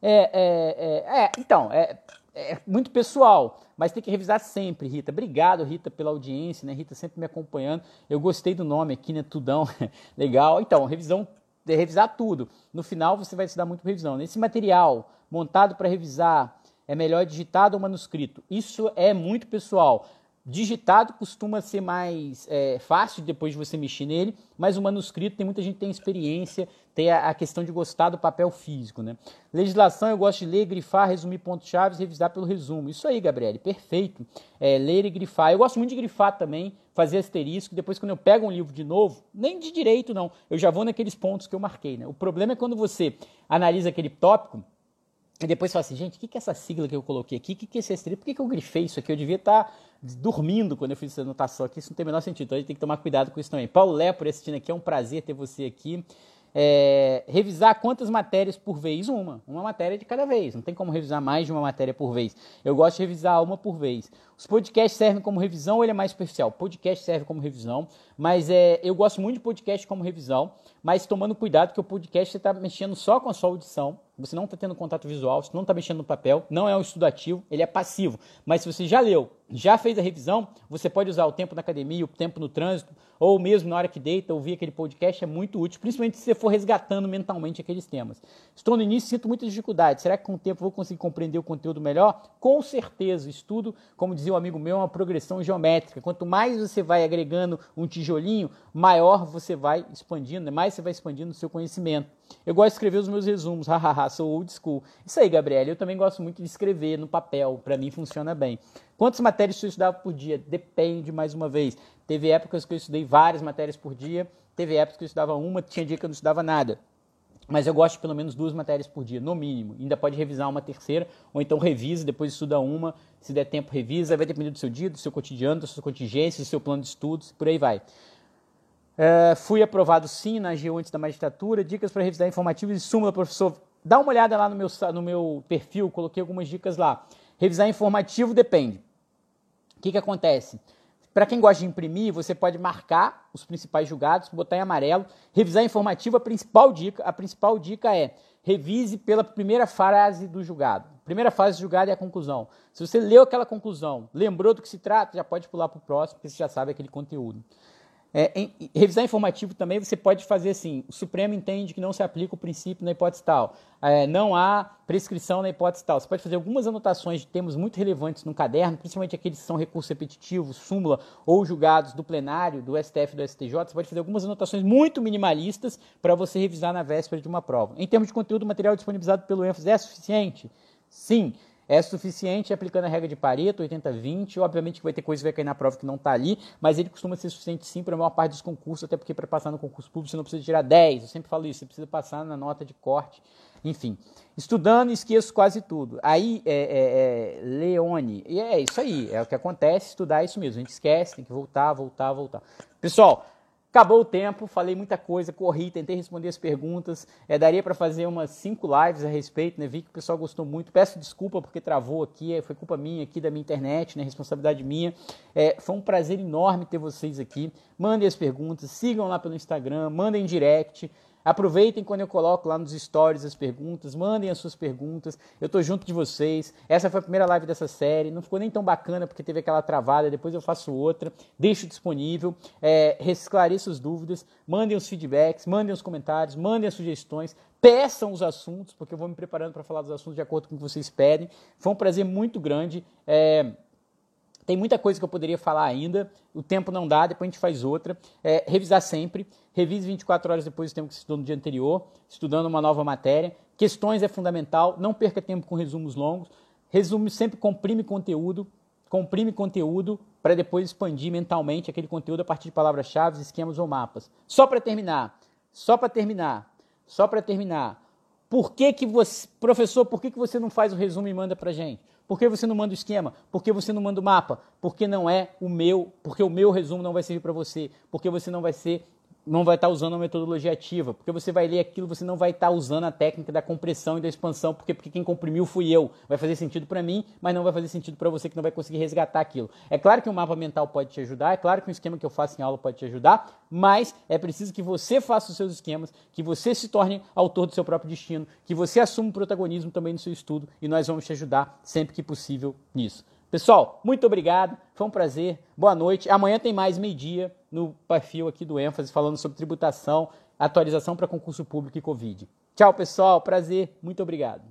É, é, é, é então, é, é, muito pessoal, mas tem que revisar sempre, Rita. Obrigado, Rita, pela audiência, né? Rita sempre me acompanhando. Eu gostei do nome aqui, né? Tudão, (laughs) legal. Então, revisão revisar tudo. No final você vai estudar muito revisão. Nesse material montado para revisar, é melhor digitado ou manuscrito? Isso é muito pessoal. Digitado costuma ser mais é, fácil depois de você mexer nele, mas o manuscrito tem muita gente que tem experiência, tem a, a, questão de gostar do papel físico. Né? Legislação eu gosto de ler, grifar, resumir pontos-chave revisar pelo resumo. Isso aí, Gabriele, perfeito. É, ler e grifar. Eu gosto muito de grifar também, fazer asterisco. Depois, quando eu pego um livro de novo, nem de direito não, eu já vou naqueles pontos que eu marquei. Né? O problema é quando você analisa aquele tópico e depois fala assim, gente, o que, que é essa sigla que eu coloquei aqui? O que, que é esse asterisco? Por que, eu grifei isso aqui? Eu devia estar tá dormindo quando eu fiz essa anotação aqui. Isso não tem o menor sentido. Então a gente tem que tomar cuidado com isso também. Paulo Lé, por assistindo aqui, é um prazer ter você aqui. É, revisar quantas matérias por vez? Uma. Uma matéria de cada vez. Não tem como revisar mais de uma matéria por vez. Eu gosto de revisar uma por vez. Os podcasts servem como revisão ou ele é mais superficial? Podcast serve como revisão, mas é, eu gosto muito de podcast como revisão, mas tomando cuidado que o podcast você está mexendo só com a sua audição, você não está tendo contato visual, você não está mexendo no papel, não é um estudo ativo, ele é passivo. Mas se você já leu, já fez a revisão, você pode usar o tempo na academia, o tempo no trânsito, ou mesmo na hora que deita, ouvir aquele podcast é muito útil, principalmente se você for resgatando mentalmente aqueles temas. Estou no início, sinto muita dificuldade. Será que com o tempo vou conseguir compreender o conteúdo melhor? Com certeza, estudo, como dizia um amigo meu, é uma progressão geométrica. Quanto mais você vai agregando um tijolinho, maior você vai expandindo, mais você vai expandindo o seu conhecimento. Eu gosto de escrever os meus resumos, (laughs) hahaha, sou old school. Isso aí, Gabriela, eu também gosto muito de escrever no papel, para mim funciona bem. Quantas matérias você estudava por dia? Depende, mais uma vez. Teve épocas que eu estudei várias matérias por dia, teve épocas que eu estudava uma, tinha dia que eu não estudava nada. Mas eu gosto de pelo menos duas matérias por dia, no mínimo. Ainda pode revisar uma terceira, ou então revisa, depois estuda uma. Se der tempo, revisa. Vai depender do seu dia, do seu cotidiano, da sua contingência, do seu plano de estudos, por aí vai. Uh, fui aprovado sim na AGU antes da magistratura. Dicas para revisar informativos e súmula, professor. Dá uma olhada lá no meu, no meu perfil, coloquei algumas dicas lá. Revisar informativo depende. O que, que acontece? Para quem gosta de imprimir, você pode marcar os principais julgados, botar em amarelo, revisar informativo. A principal dica, a principal dica é revise pela primeira fase do julgado. Primeira fase do julgado é a conclusão. Se você leu aquela conclusão, lembrou do que se trata, já pode pular para o próximo, porque você já sabe aquele conteúdo. É, em, revisar informativo também você pode fazer assim: o Supremo entende que não se aplica o princípio na hipótese tal, é, não há prescrição na hipótese tal. Você pode fazer algumas anotações de termos muito relevantes no caderno, principalmente aqueles que são recursos repetitivos, súmula ou julgados do plenário, do STF e do STJ. Você pode fazer algumas anotações muito minimalistas para você revisar na véspera de uma prova. Em termos de conteúdo, o material disponibilizado pelo ênfase é suficiente? Sim é suficiente aplicando a regra de Pareto, 80-20. Obviamente que vai ter coisa que vai cair na prova que não está ali, mas ele costuma ser suficiente sim para a maior parte dos concursos, até porque para passar no concurso público você não precisa tirar 10. Eu sempre falo isso, você precisa passar na nota de corte. Enfim, estudando esqueço quase tudo. Aí, é, é, é, Leone, e é isso aí, é o que acontece, estudar é isso mesmo. A gente esquece, tem que voltar, voltar, voltar. Pessoal, Acabou o tempo, falei muita coisa, corri, tentei responder as perguntas. É, daria para fazer umas cinco lives a respeito, né? Vi que o pessoal gostou muito. Peço desculpa porque travou aqui, é, foi culpa minha aqui da minha internet, né? Responsabilidade minha. É, foi um prazer enorme ter vocês aqui. Mandem as perguntas, sigam lá pelo Instagram, mandem direct. Aproveitem quando eu coloco lá nos stories as perguntas, mandem as suas perguntas. Eu estou junto de vocês. Essa foi a primeira live dessa série. Não ficou nem tão bacana porque teve aquela travada. Depois eu faço outra. Deixo disponível. É, esclareço as dúvidas. Mandem os feedbacks, mandem os comentários, mandem as sugestões. Peçam os assuntos, porque eu vou me preparando para falar dos assuntos de acordo com o que vocês pedem. Foi um prazer muito grande. É, tem muita coisa que eu poderia falar ainda, o tempo não dá, depois a gente faz outra. É, revisar sempre, revise 24 horas depois do tempo que você estudou no dia anterior, estudando uma nova matéria. Questões é fundamental, não perca tempo com resumos longos. Resume sempre comprime conteúdo, comprime conteúdo para depois expandir mentalmente aquele conteúdo a partir de palavras-chave, esquemas ou mapas. Só para terminar, só para terminar, só para terminar. Por que, que você, professor, por que, que você não faz o resumo e manda para gente? Por que você não manda o esquema? Por que você não manda o mapa? Porque não é o meu, porque o meu resumo não vai servir para você, porque você não vai ser não vai estar usando a metodologia ativa, porque você vai ler aquilo, você não vai estar usando a técnica da compressão e da expansão, porque, porque quem comprimiu fui eu. Vai fazer sentido para mim, mas não vai fazer sentido para você que não vai conseguir resgatar aquilo. É claro que um mapa mental pode te ajudar, é claro que um esquema que eu faço em aula pode te ajudar, mas é preciso que você faça os seus esquemas, que você se torne autor do seu próprio destino, que você assuma o protagonismo também no seu estudo e nós vamos te ajudar sempre que possível nisso. Pessoal, muito obrigado, foi um prazer, boa noite. Amanhã tem mais meio-dia no perfil aqui do ênfase falando sobre tributação, atualização para concurso público e Covid. Tchau, pessoal, prazer, muito obrigado.